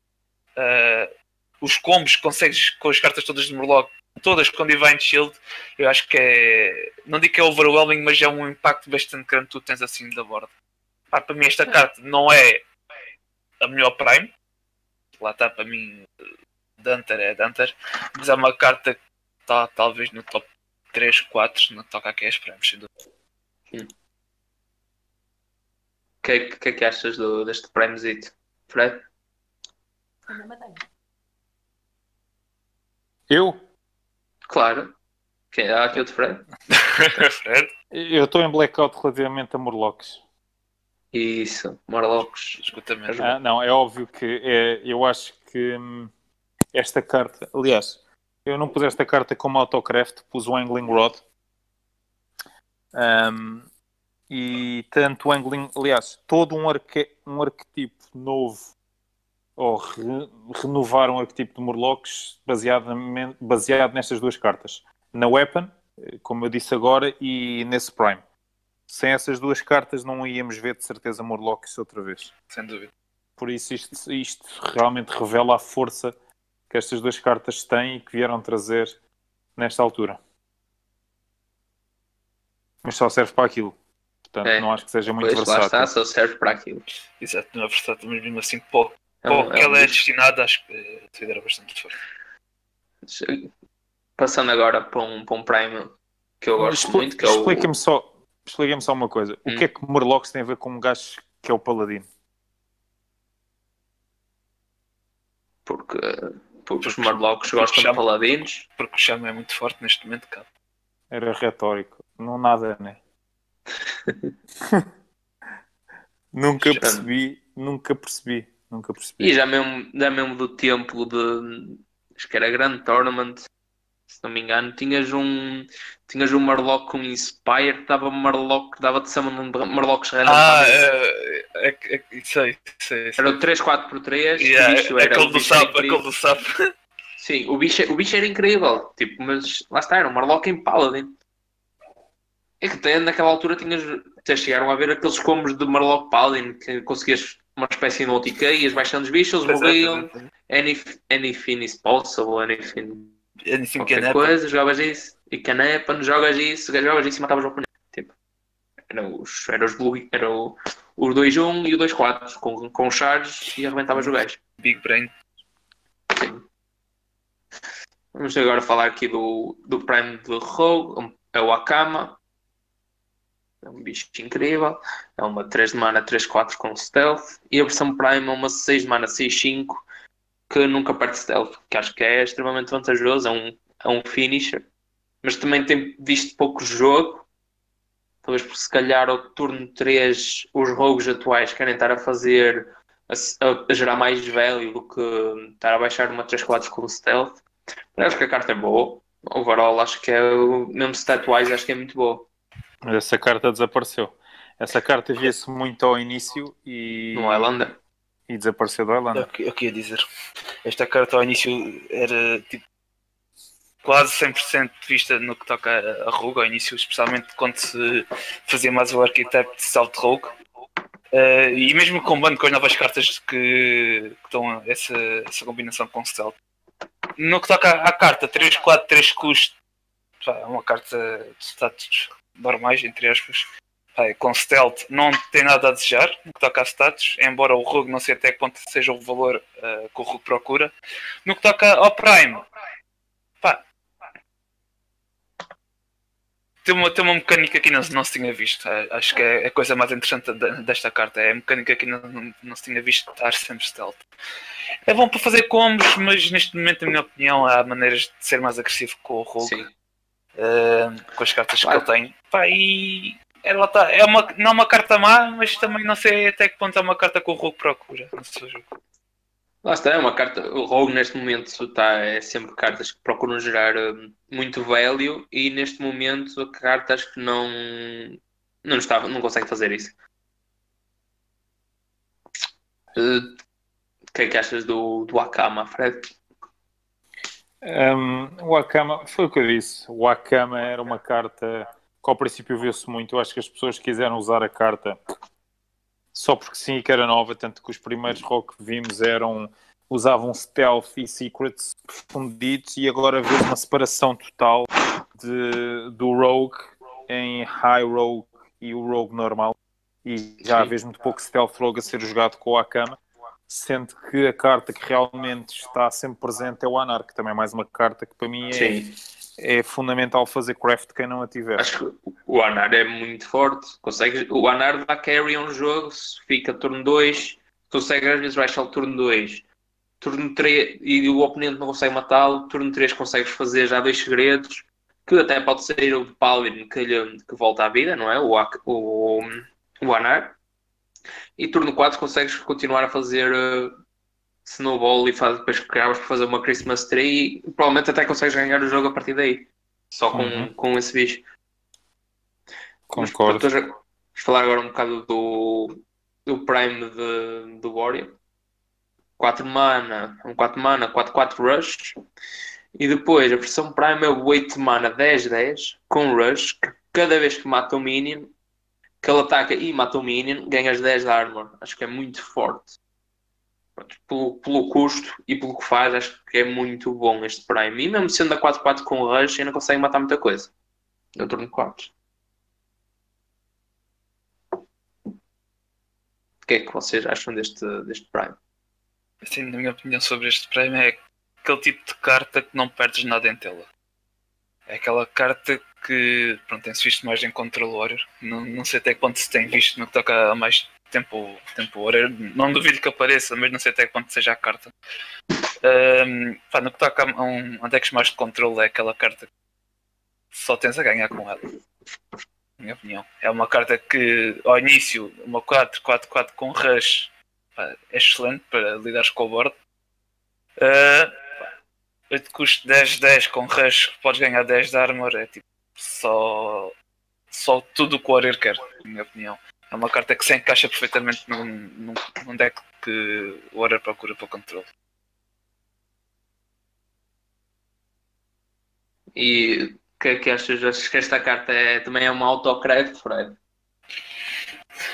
uh, os combos que consegues com as cartas todas de Murloc, todas com Divine Shield, eu acho que é. Não digo que é overwhelming, mas é um impacto bastante grande que tu tens assim da bordo. Pá, para mim, esta carta não é a melhor Prime. Lá está, para mim, Dunter é Dunter, mas é uma carta que está talvez no top 3, 4 no que toca aqui as prémios. Hum. O que, é, que é que achas do, deste prémiozito, Fred? Eu? Claro. Quem é aqui outro Fred? Fred? Eu estou em blackout relativamente a Morlocks. Isso, Morlocks. Escutamento. Ah, não, é óbvio que é, eu acho que. Hum, esta carta. Aliás, eu não pus esta carta como autocraft, pus o Angling Rod. Um, e tanto o Angling, aliás, todo um, arque, um arquetipo novo ou re, renovar um arquetipo de Murlocs baseado, baseado nestas duas cartas. Na Weapon, como eu disse agora, e nesse Prime. Sem essas duas cartas não íamos ver de certeza Murlocs outra vez. Sem dúvida. Por isso isto, isto realmente revela a força que estas duas cartas têm e que vieram trazer nesta altura. Mas só serve para aquilo. Portanto, é. não acho que seja muito pois, versátil. Lá está, só serve para aquilo. Exato, não é versátil, mas mesmo assim, pô, é um, que é ela é destinada, acho que considera bastante forte. Passando agora para um, para um Prime que eu gosto Expl muito, que é o... Explica-me só, explica só uma coisa. Hum. O que é que Murlocs tem a ver com um gajo que é o Paladino? Porque porque os Marlocks gostam de paladinos. Porque o chama é muito forte neste momento, cara. Era retórico. Não nada, né? nunca percebi, nunca percebi, nunca percebi. E já mesmo, já mesmo do templo de acho que era Grande Tournament, se não me engano, tinhas um tinhas um Marlock com Inspire dava Marlock, dava-te summon de Marlocks random. Ah, é, é, é, sei, sei, sei. Era o 3-4x3, yeah, o bicho era aquele do sapo, aquele do sapo. Sim, o bicho, o bicho era incrível, tipo, mas lá está, era um Marlock em Paladin. É que até naquela altura tinhas, até chegaram a ver aqueles combos de Marlock Paladin que conseguias uma espécie de OTK, ias baixando os bichos, eles morriam. Anything is possible, anything. Anything qualquer coisa, jogavas isso. E canepa, jogas isso, jogas isso e matavas o oponente. Tipo, Era os, era os Blue, era o, o 2-1 e o 2-4 com, com charges e arrebentavas o gajo. Big Brain. Sim. Vamos agora falar aqui do, do Prime de Rogue, é o Akama. É um bicho incrível. É uma 3 de mana 3-4 com stealth. E a versão Prime é uma 6 de mana 6-5 que nunca perde stealth, que acho que é extremamente vantajoso. É um, é um finisher. Mas também tem visto pouco jogo. Talvez porque se calhar ao turno 3 os rogues atuais querem estar a fazer a, a, gerar mais value do que estar a baixar uma 3-4 com stealth. Mas acho que a carta é boa. Overall, acho que é o mesmo stat-wise, acho que é muito boa. Essa carta desapareceu. Essa carta via-se muito ao início e. No Highlander. E desapareceu do Highlander. É o que ia dizer. Esta carta ao início era tipo quase 100% vista no que toca a Rogue ao início, especialmente quando se fazia mais o Architect South Rogue. Uh, e mesmo combando com as novas cartas que, que dão essa, essa combinação com Stealth. No que toca à, carta 3, 4, 3 custo, é uma carta de status normais, entre aspas. Pá, com Stealth não tem nada a desejar no que toca a status, embora o Rogue não sei até que ponto seja o valor uh, que o Rogue procura. No que toca ao Prime, pá, tem uma, tem uma mecânica que não, não se tinha visto. É, acho que é a coisa mais interessante desta carta. É a mecânica que não, não, não se tinha visto estar sempre stealth. É bom para fazer combos, mas neste momento, na minha opinião, há maneiras de ser mais agressivo com o Rogue. Uh, com as cartas que ele tem. Pá, e ela tá, é uma, não é uma carta má, mas também não sei até que ponto é uma carta que o Rogue procura no seu jogo. Lá está, é uma carta. O Rogue neste momento está, é sempre cartas que procuram gerar um, muito value e neste momento cartas que não não, está, não consegue fazer isso. Uh, o que é que achas do, do Akama, Fred? Um, o Akama, foi o que eu disse. O Akama era uma carta que ao princípio viu-se muito. Eu acho que as pessoas quiseram usar a carta só porque sim, que era nova, tanto que os primeiros rock que vimos eram usavam stealth e secrets fundidos e agora vês uma separação total de, do rogue em high rogue e o rogue normal e já vês muito pouco stealth rogue a ser jogado com a Akama sendo que a carta que realmente está sempre presente é o Anar, que também é mais uma carta que para mim é, sim é fundamental fazer craft quem não a tiver. Acho que o Anar é muito forte. Consegue, o Anar dá carry um jogo, fica turno 2, consegue às vezes baixar o turno 2. Turno 3 e o oponente não consegue matá-lo. Turno 3 consegues fazer já dois segredos, que até pode ser o Paladin que, lhe, que volta à vida, não é? O, o, o Anar. E turno 4 consegues continuar a fazer uh, snowball e faz, depois acabas por fazer uma Christmas tree e provavelmente até consegues ganhar o jogo a partir daí. Só com, uhum. com esse bicho. Concordo. Mas, vamos falar agora um bocado do, do Prime de, do Warrior. 4 mana, um 4 mana, 4-4 Rush. E depois a versão Prime é o 8 mana 10-10 com Rush, que cada vez que mata um minion, que ele ataca e mata um minion, ganhas 10 de armor. Acho que é muito forte pelo, pelo custo e pelo que faz, acho que é muito bom este Prime. E mesmo sendo a 4-4 com o Rush, ainda consegue matar muita coisa. No turno 4. O que é que vocês acham deste, deste Prime? Assim, na minha opinião sobre este Prime é aquele tipo de carta que não perdes nada em tela. É aquela carta que pronto, tem-se visto mais em Control Warrior. Não, não sei até quanto se tem visto no que toca a mais tempo, tempo Não duvido que apareça, mas não sei até quanto seja a carta. Um, pá, no que toca a um, a mais de controle é aquela carta que só tens a ganhar com ela. Minha opinião. É uma carta que ao início, uma 4-4-4 com rush pá, é excelente para lidar com o board. Uh, 8 custo 10-10 com rush podes ganhar 10 de armor é tipo só só tudo o que o Warrior quer, na minha opinião. É uma carta que se encaixa perfeitamente num, num, num deck que o Warrior procura para o controle. E o que é que achas? Achas que esta carta é, também é uma autocrédito, Fred?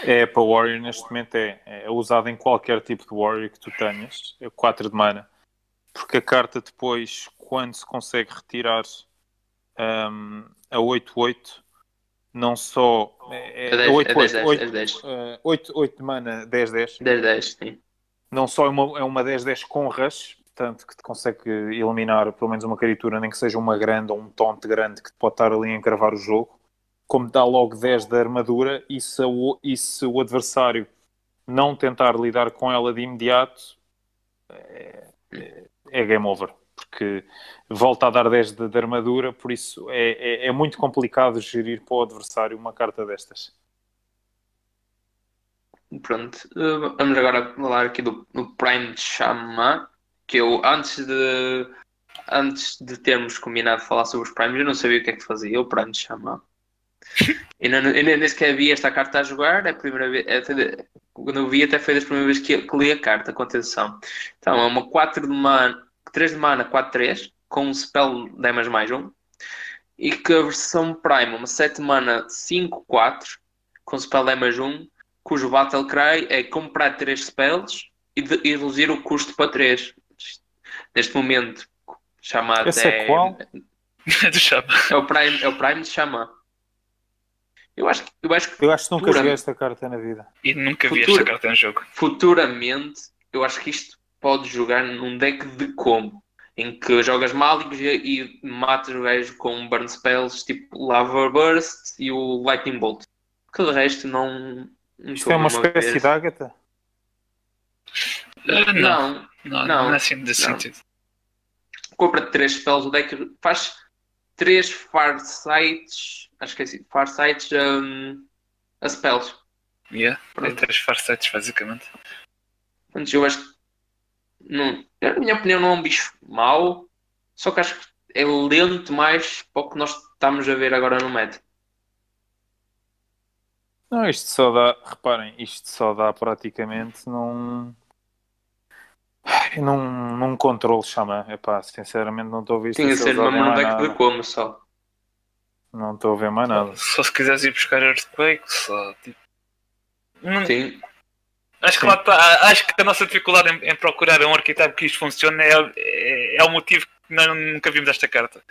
É, para o Warrior neste momento é, é usado em qualquer tipo de Warrior que tu tenhas. É 4 de mana. Porque a carta depois, quando se consegue retirar um, a 8-8, não só. É, É 10, 8, é 10, 10, 8, é 10. 8, 8 de mana, 10, 10. 10, 10, sim. Não só é uma, é uma 10, 10 com rush, portanto, que te consegue eliminar pelo menos uma criatura, nem que seja uma grande ou um tonte grande que te pode estar ali a encravar o jogo, como dá logo 10 de armadura, e se, o, e se o adversário não tentar lidar com ela de imediato, é, é- é game over. Porque volta a dar 10 de, de armadura, por isso é, é, é muito complicado gerir para o adversário uma carta destas. Pronto, eh, vamos agora falar aqui do, do Prime de Chama, que eu antes de antes de termos combinado falar sobre os Primes, eu não sabia o que é que fazia, o Prime de não, eu nem sequer vi esta carta a jogar, é a primeira vez, é, quando eu vi até foi das primeiras vezes que, que li a carta, com atenção. Então é uma 4 de mana, 3 de mana, 4-3, com um spell damage mais 1, e que a versão Prime, uma 7 de mana, 5-4, com spell damage 1, cujo Battle Cry é comprar 3 spells e, de- e reduzir o custo para 3. Neste momento, chama Esse até. é qual? É o Prime, é o Prime de Chama. Eu acho, que- eu acho que Eu acho que nunca joguei esta carta na vida. E nunca vi Futuro. esta carta em jogo. futuramente, eu acho que isto pode jogar num deck de combo. Em que jogas Maligos e, e matas o gajo com burn spells tipo Lava Burst e o Lightning Bolt. Que de resto não. não Isto é uma espécie ver. de ágata? Ah, não, Não, não, não. não, é assim desse Não. sentido. compra 3 spells, o deck faz 3 Farsights, acho que é assim, Farsights um, a spells. Yeah. É Pronto. três farsetes, basicamente. Portanto, eu acho que, não, na minha opinião, não é um bicho mau, só que acho que é lento mais para o que nós estamos a ver agora no meta. Não, isto só dá, reparem, isto só dá praticamente num. Num, num controle chama. Epá, sinceramente não estou a ver isto Tinha ser ser usado mesmo em um mais deck de como só. Não estou a ver mais nada. Só se quiseres ir buscar Earthquake, só tipo. Não- Sim, acho, que lá acho que a nossa dificuldade em, em procurar um arquiteto que isto funcione é, é, é o motivo que nós nunca vimos esta carta.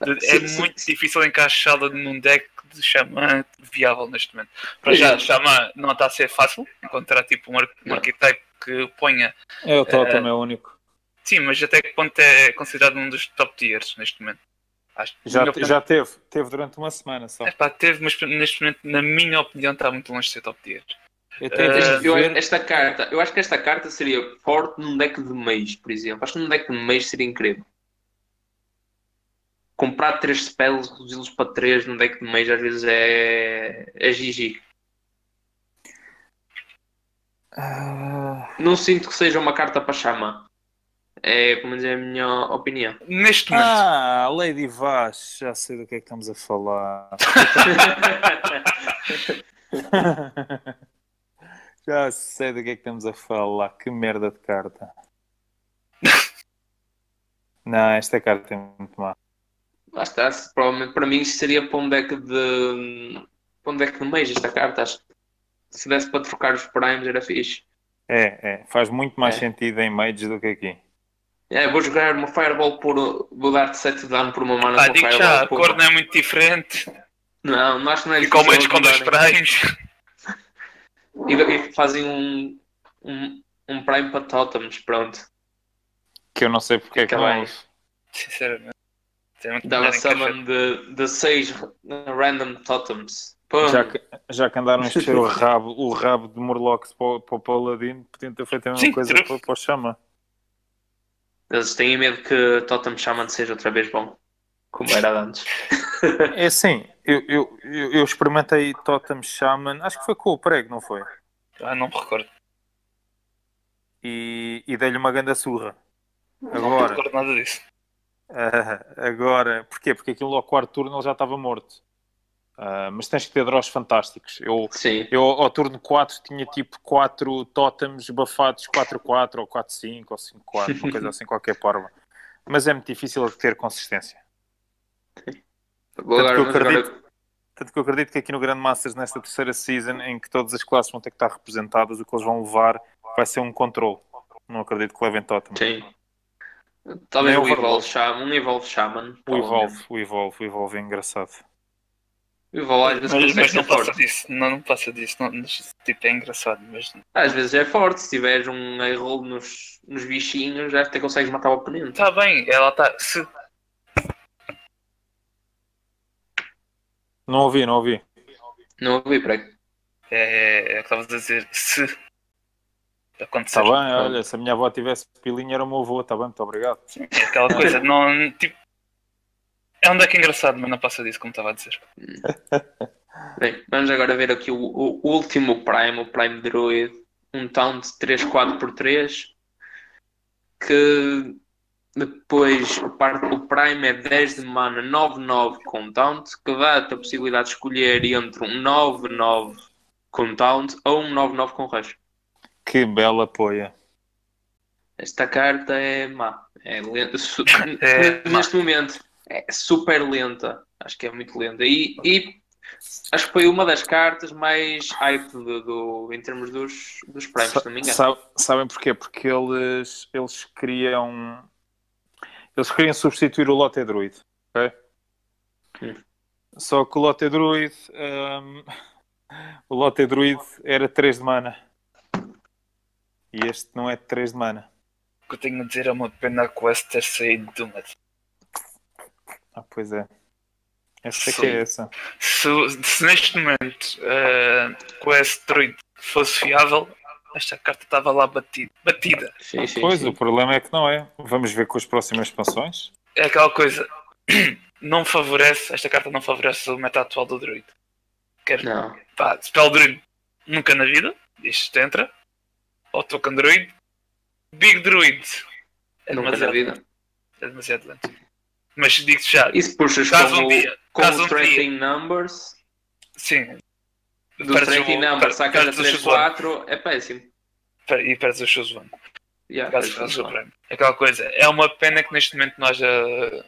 É Sim, sim, muito difícil encaixá-la num deck de Xamã viável neste momento. Para Sim. já, Xamã não está a ser fácil encontrar tipo um, ar- um arquiteto que ponha. É o Totem, é o único. Sim, mas até que ponto é considerado um dos top tiers neste momento? Acho, Já, já teve, teve durante uma semana só. Epá, teve, mas neste momento, na minha opinião, está muito longe de ser top tier. Eu tenho de Este- eu- ver- esta carta, eu acho que esta carta seria forte num deck de mês, por exemplo. Acho que num deck de mês seria incrível. Comprar 3 spells, reduzi-los para 3 num deck de mês às vezes é, é GG. Ah, Não sinto que seja uma carta para chama. É, pelo menos é a minha opinião. Neste momento, Ah, Lady Vaz, já sei do que é que estamos a falar. já sei do que é que estamos a falar. Que merda de carta. Não, esta carta é muito má. Lá está, se- provavelmente para mim isto seria para um deck de. para um deck de mês esta carta. Acho que se desse para trocar os primes era fixe. É, é. Faz muito mais É. sentido em mages do que aqui. É, vou jogar uma Fireball por. Vou dar-te 7 de dano por uma mana ah, digo Fireball. já, a por- cor não é muito diferente. Não, não acho que não é E com menos com dois primes. E, e fazem um, um, um Prime para Totems, pronto. Que eu não sei porque é que não houve. Sinceramente. Dava summon de, de 6 random Totems. Pum. Já que, já que andaram a encher o rabo, o rabo de Murlocs para, o- para o Paladino, podiam ter feito a mesma Sim, coisa para, para o Chama. Eles têm medo que Totem Shaman seja outra vez bom. Como era antes. É assim, eu, eu, eu, eu experimentei Totem Shaman, acho que foi com o prego, não foi? Ah, não me recordo. E, e dei-lhe uma grande surra. Não me Agora, recordo nada disso. agora, porquê? Porque aquilo ao quarto turno ele já estava morto. Ah, mas tens que ter draws fantásticos. Eu, Sim. eu ao turno 4 tinha tipo 4 totems bufados 4-4 ou 4-5 ou 5-4, uma coisa assim, qualquer forma. Mas é muito difícil de ter consistência. Vou Tanto agora, que eu agora- acredito- Tanto que eu acredito que aqui no Grande Masters, nesta terceira season, em que todas as classes vão ter que estar representadas, o que eles vão levar vai ser um controle. Não acredito que levem totem. Sim. Talvez o Overlord. Evolve Shaman. Um Evolve Shaman. O Evolve, o Evolve, o Evolve é engraçado. Vou lá, às vezes Mas, mas não passa forte. disso, não, não passa disso. Não, tipo, é engraçado, mas Às vezes é forte, se tiveres um erro nos, nos bichinhos, já até consegues matar o oponente. está bem, ela está. Se, Não ouvi, não ouvi. Não ouvi por aí. é, é o que estavas a dizer, se acontecer. Está Tá bem, olha, se a minha avó tivesse pilinha era o meu avô, está bem, muito obrigado. É aquela coisa, não. Tipo, é um deck engraçado, mas não passa disso, como estava a dizer. Bem, vamos agora ver aqui o, o último Prime, o Prime Druid, um Taunt 3-4x3, que depois o, par- o Prime é 10 de mana 9-9 com Taunt, que dá-te a possibilidade de escolher entre um 9-9 com Taunt ou um 9-9 com Rush. Que bela apoia. Esta carta é má. É lenta. É má. neste momento é super lenta. Acho que é muito lenta. E, e acho que foi uma das cartas mais hype do, do- em termos dos, dos prémios, se não me engano. Sa- sabem porquê? Porque eles, eles queriam eles queriam substituir o Lotte Druid, ok? Hum. Só que o Lotte Druid hum, o Lotte Druid era 3 de mana e este não é de 3 de mana. O que eu tenho a dizer é uma pena a Quest ter saído do Meta. Ah, pois é. Essa é que Sim. é essa. Se, se neste momento uh, Quest Druid fosse fiável, esta carta estava lá batida. batida. Sim, sim, Pois, sim. o problema é que não é. Vamos ver com as próximas expansões. É aquela coisa, não favorece, esta carta não favorece o meta atual do Druid. Quer, Não. pá, Spell Druid nunca na vida, isto entra. Ou Token Druid. Big Druid. É Nunca na demasiado, vida. é demasiado lento. Mas digo-te já, se puxas caso com, um dia, com caso um dia, Numbers, sim. Do perdes o- Numbers, sacas a perdes o Shazam. 3-4, é péssimo. E perdes o Shazam. Yeah, Caso perdes o fazes o Shazam. prémio. Aquela coisa, é uma pena que neste momento nós a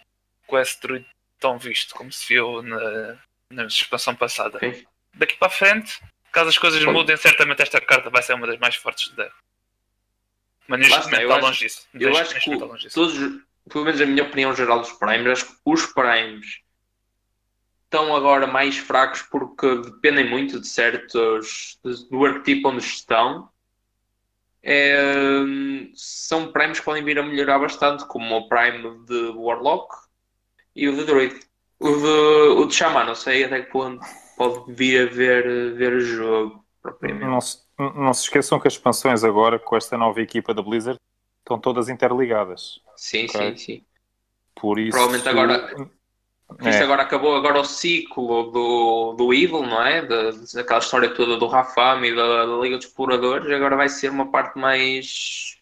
Quest Druid tão visto como se viu na, na expansão passada. Sim. Daqui para a frente, caso as coisas Pode- mudem, certamente esta carta vai ser uma das mais fortes deck. Mas neste está, momento está longe disso. Eu acho que disso. todos, pelo menos a minha opinião geral dos primes, acho que os primes estão agora mais fracos porque dependem muito de certos do arquetipo onde estão. É, são primes que podem vir a melhorar bastante, como o prime de Warlock e o de Druid. O de, o de Shaman, não sei até que ponto pode vir a ver, ver jogo propriamente. Não se, não se esqueçam que as expansões agora, com esta nova equipa da Blizzard, estão todas interligadas. Sim, Ok. sim, sim. Por isso. Provavelmente agora- Isto É, agora acabou agora o ciclo do, do Evil, não é? Da, daquela história toda do Rafam e da, da Liga dos Exploradores. Agora vai ser uma parte mais.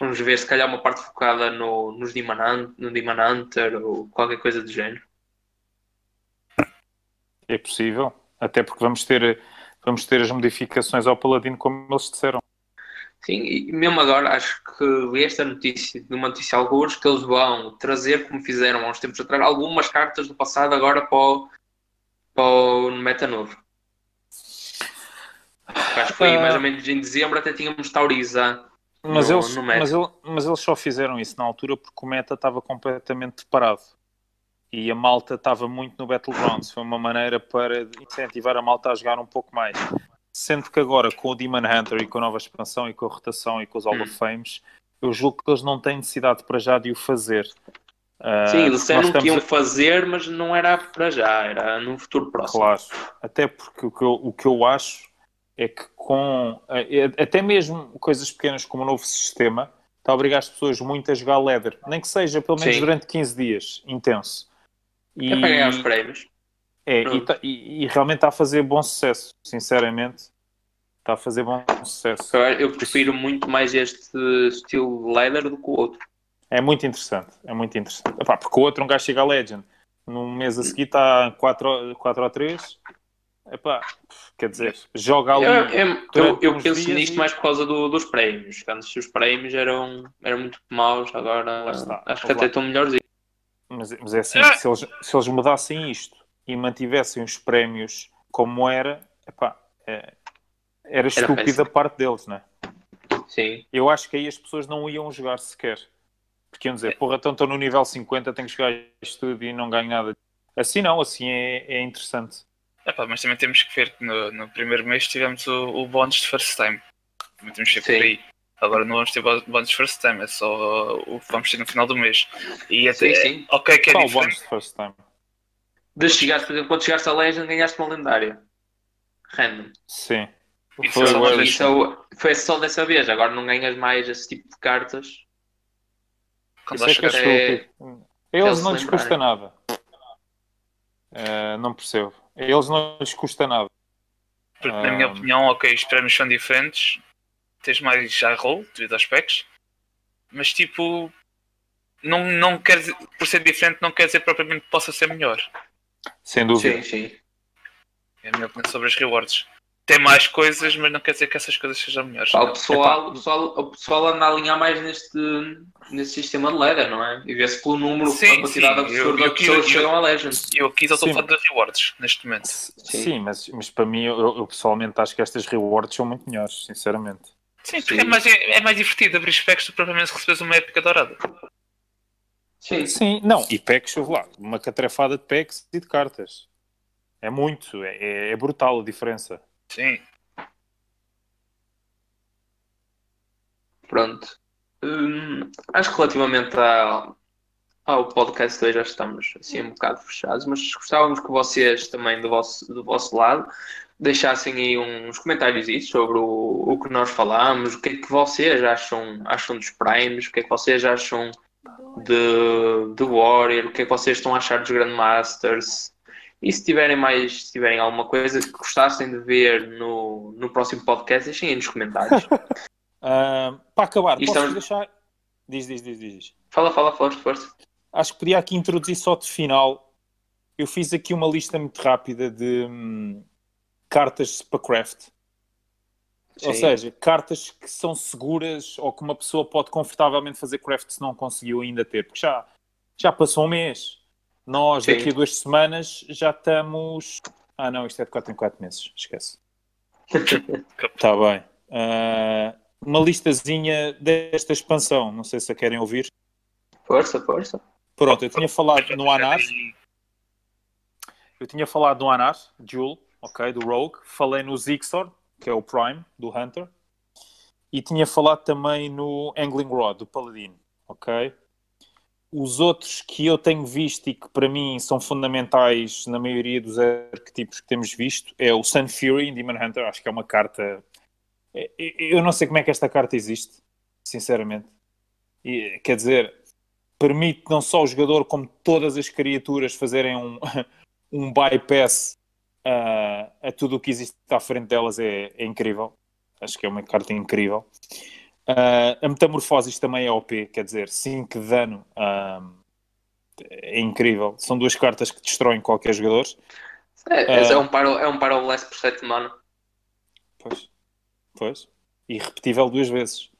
Vamos ver, se calhar uma parte focada no, nos Demon, Hunt- no Demon Hunter ou qualquer coisa do género. é possível. Até porque vamos ter, vamos ter as modificações ao Paladino, como eles disseram. Sim, e mesmo agora acho que li esta notícia, de uma notícia alguns, que eles vão trazer, como fizeram há uns tempos atrás, algumas cartas do passado agora para o, para o meta novo. Acho que foi Ah. mais ou menos em dezembro, até tínhamos Tauriza Mas, no, eles, no meta. mas, ele- mas eles só fizeram isso na altura porque o meta estava completamente parado. E a malta estava muito no Battlegrounds. Foi uma maneira para incentivar a malta a jogar um pouco mais. Sendo que agora, com o Demon Hunter e com a nova expansão e com a rotação e com os Hall Hum. of Fames, eu julgo que eles não têm necessidade para já de o fazer. Ah, Sim, disseram que iam a- fazer, mas não era para já, era num futuro próximo. Claro, até porque o que eu, o que eu acho é que com até mesmo coisas pequenas como o novo sistema está a obrigar as pessoas muito a jogar leather, nem que seja pelo menos Sim. durante 15 dias, intenso. E, É para ganhar os prémios. É, e, tá- e- e realmente está a fazer bom sucesso, sinceramente. Está a fazer bom sucesso. Eu, prefiro muito mais este estilo leather do que o outro. É muito interessante, é muito interessante. Epá, porque o outro um gajo chega a Legend, num mês a seguir está 4, 4 ou 3. Epá, quer dizer, joga ali. Eu, eu, eu, eu penso nisto e- mais por causa do- dos prémios. Antes os prémios eram, eram muito maus, agora está. acho que Lá. até estão melhores. Mas, mas é assim, Ah! se eles, se eles mudassem isto e mantivessem os prémios como era, epá, é- era estúpida péssimo. a parte deles, né? Sim. Eu acho que aí as pessoas não iam jogar sequer. Porque iam dizer, porra, então estou no nível 50, tenho que jogar isto tudo e não ganho nada. Assim não, assim é, é interessante. Epá, mas também temos que ver que no, no primeiro mês tivemos o, o bónus de first time. Também temos que ver Sim. por aí. Agora não vamos ter bó- bónus de first time, é só o que vamos ter no final do mês. E Sim, até, sim. ok que é Qual o diferente. bónus de first time? De chegares, por exemplo, quando chegaste a Legend, ganhaste uma lendária. Random. Sim. Isso Foi é só. Isso é o- foi só dessa vez, agora não ganhas mais esse tipo de cartas. Quando Isso é que é. Eles eles não lhes custa nada. Eh, não percebo. Eles não lhes custa nada. Porque, na minha Ah. opinião, ok, os prémios são diferentes, tens mais já roll devido aos packs, mas tipo, não, não quer dizer, por ser diferente, não quer dizer propriamente que possa ser melhor. Sem dúvida. Sim, sim. É a minha opinião sobre as rewards. Tem mais coisas, mas não quer dizer que essas coisas sejam melhores. Pá, o, pessoal, o, pessoal, o pessoal anda a alinhar mais neste, neste sistema de ladder, não é? E vê-se pelo número, Sim, a quantidade sim, absurda de pessoas que chegam a Legend. Eu aqui só estou a Sim. falar das rewards, neste momento. Sim, mas, mas para mim, eu, eu pessoalmente acho que estas rewards são muito melhores, sinceramente. Sim, porque Sim. É, mais, é mais divertido abrir specs do que propriamente receberes uma épica dourada. Sim. Sim, não, e packs, lá, uma catrefada de packs e de cartas. É muito, é, é- é brutal a diferença. Sim. Pronto. Hum, acho que relativamente ao, ao podcast de hoje já estamos assim um bocado fechados, mas gostávamos que vocês também do vosso, do vosso lado deixassem aí uns comentários sobre o, o que nós falámos, o que é que vocês acham, acham dos Primes, o que é que vocês acham de, de Warrior, o que é que vocês estão a achar dos Grandmasters. E se tiverem mais, se tiverem alguma coisa que gostassem de ver no, no próximo podcast, deixem aí nos comentários. Ah, para acabar, posso um- deixar. Diz, diz, diz, diz. diz. fala, fala, força, força. Acho que podia aqui introduzir só de final. Eu fiz aqui uma lista muito rápida de hum, cartas para craft. Ou Sim. seja, cartas que são seguras ou que uma pessoa pode confortavelmente fazer craft se não conseguiu ainda ter. Porque já, já passou um mês. Nós, Sim. daqui a duas semanas, já estamos. Ah, não, isto é de 4 em 4 meses. Esquece. Está bem. Ah, uma listazinha desta expansão. Não sei se a querem ouvir. Força, força. Pronto, eu tinha falado no Anar. Eu tinha falado do Anar, Jewel, ok, do Rogue. Falei no Zixor, que é o Prime, do Hunter. E tinha falado também no Angling Rod, do Paladino, ok? Os outros que eu tenho visto e que para mim são fundamentais na maioria dos arquetipos que temos visto é o Sun Fury em Demon Hunter. Acho que é uma carta. é- é- Eu não sei como é que esta carta existe, sinceramente. E, quer dizer, permite não só o jogador, como todas as criaturas fazerem um, um bypass a, a tudo o que existe à frente delas é, é incrível. Acho que é uma carta incrível. Ah, a Metamorfose também é OP, quer dizer, 5 de dano ah, é incrível. São duas cartas que destroem qualquer jogador. É, Ah. é um paro, é um paro blast por 7 mana. Pois, pois. E repetível duas vezes.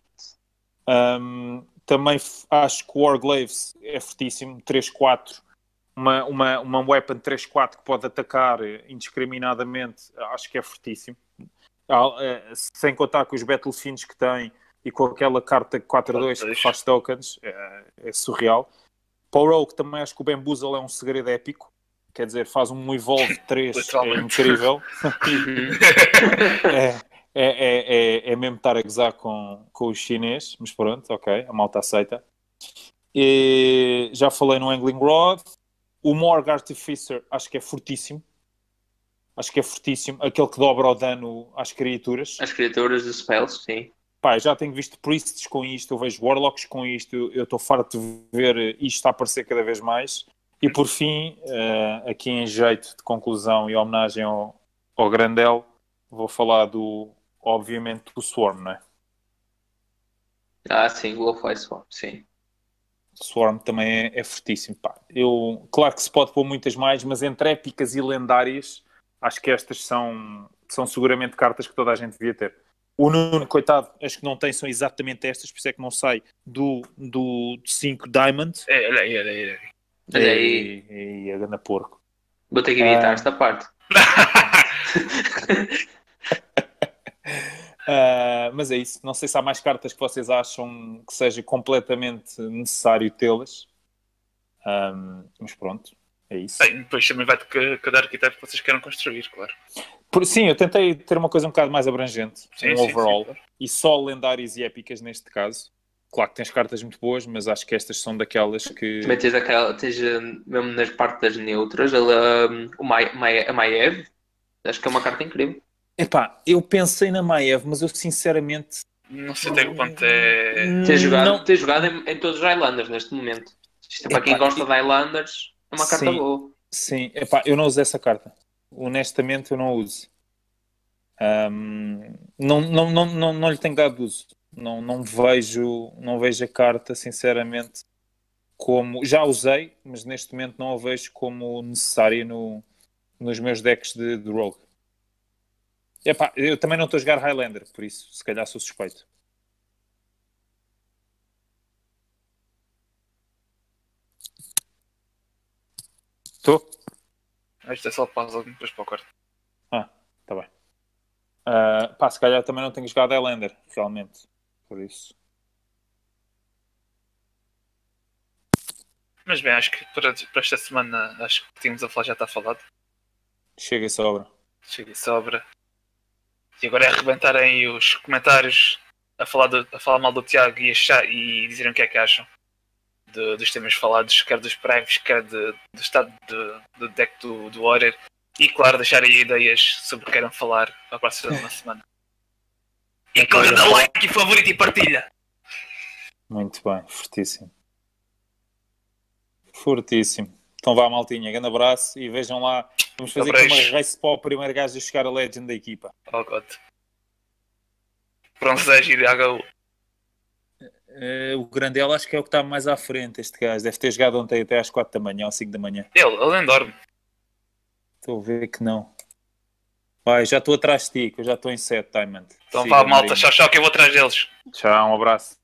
Ahm, também acho que o Warglaves é fortíssimo, 3-4. Uma, uma, uma weapon 3-4 que pode atacar eh, indiscriminadamente, acho que é fortíssimo. Ah, eh, Sem contar com os Battlefiends que tem e com aquela carta 4-2 que faz tokens, é, é surreal. Para o Rogue também acho que o Bamboozle é um segredo épico. Quer dizer, faz um Evolve 3, é incrível. Uhum. É, é, é, é, é mesmo estar a gozar com, com o chinês, mas pronto, ok, a malta aceita. E já falei no Angling Rod. O Morg Artificer acho que é fortíssimo. Acho que é fortíssimo. Aquele que dobra o dano às criaturas. As criaturas dos spells, sim. Pá, já tenho visto priests com isto, eu vejo warlocks com isto, eu estou farto de ver isto a aparecer cada vez mais. E por fim, eh, aqui em jeito de conclusão e homenagem ao, ao Grandel, vou falar do, obviamente, do Swarm, não é? Ah, sim, Glowfly Swamp, sim. Swarm também é, é fortíssimo. Pá. Eu, claro que se pode pôr muitas mais, mas entre épicas e lendárias, acho que estas são, são seguramente cartas que toda a gente devia ter. O Nuno, coitado, as que não tem são exatamente estas, por isso é que não sai do 5 do 5 Diamond. É, olha aí, olha aí. olha aí. Olha aí, E, e a ganda porco. vou ter que editar Ah. esta parte. Ah, mas é isso. Não sei se há mais cartas que vocês acham que seja completamente necessário tê-las. Ahm, mas pronto, É isso. Bem, depois também vai de cada arquiteto que vocês queiram construir, claro. Por, sim, eu tentei ter uma coisa um bocado mais abrangente, Sim, um sim, overall, sim, claro. e só lendárias e épicas neste caso. Claro que tens cartas muito boas, mas acho que estas são daquelas que. Também tens aquela, tens eh, mesmo nas partes neutras, ela, hum, o Mai, Mai, a Maiev, acho que é uma carta incrível. Epá, eu pensei na Maiev, mas eu sinceramente. Não sei até que ponto é. Tens jogado, Não, tens jogado em, em todos os Highlanders neste momento. Isto é para quem Epá, gosta de Highlanders, é uma carta Sim. boa. sim, epá, eu não uso essa carta. Honestamente, eu não uso. Ahm, não, não, não, não, não lhe tenho dado uso. Não, não, vejo, não vejo a carta, sinceramente, como. Já usei, mas neste momento não a vejo como necessária no, nos meus decks de, de Rogue. Epá, eu também não estou a jogar Highlander, por isso, se calhar sou suspeito. Estou? Isto é só pausa depois para o quarto. Ah, tá bem. Ah, pá, se calhar também não tenho jogado Highlander, realmente. Por isso. Mas bem, acho que para, para esta semana, acho que tínhamos a falar já está falado. Chega e sobra. Chega e sobra. E agora é arrebentarem os comentários a falar, do- a falar mal do Tiago e, achar, e dizerem o que é que acham de- dos temas falados, quer dos primes, quer de- do estado de- do deck do, do Warrior. E claro, deixarem ideias sobre o que queiram falar para a próxima semana. E corre dá like e favorito e partilha! Muito bem, fortíssimo. Fortíssimo. Então vá, maltinha, grande abraço e vejam lá. Vamos fazer aqui uma race para o primeiro gajo a chegar a Legend da equipa. Oh god. Bronze e HU. Eh, o Grandel acho que é o que está mais à frente, este gajo. Deve ter jogado ontem até às 4 da manhã ou 5 da manhã. Ele, ele nem dorme. Estou a ver que não. Vai, já estou atrás de ti, que eu já estou em 7, Diamond. Então Siga, vá, malta, tchau, tchau, que eu vou atrás deles. Tchau, um abraço.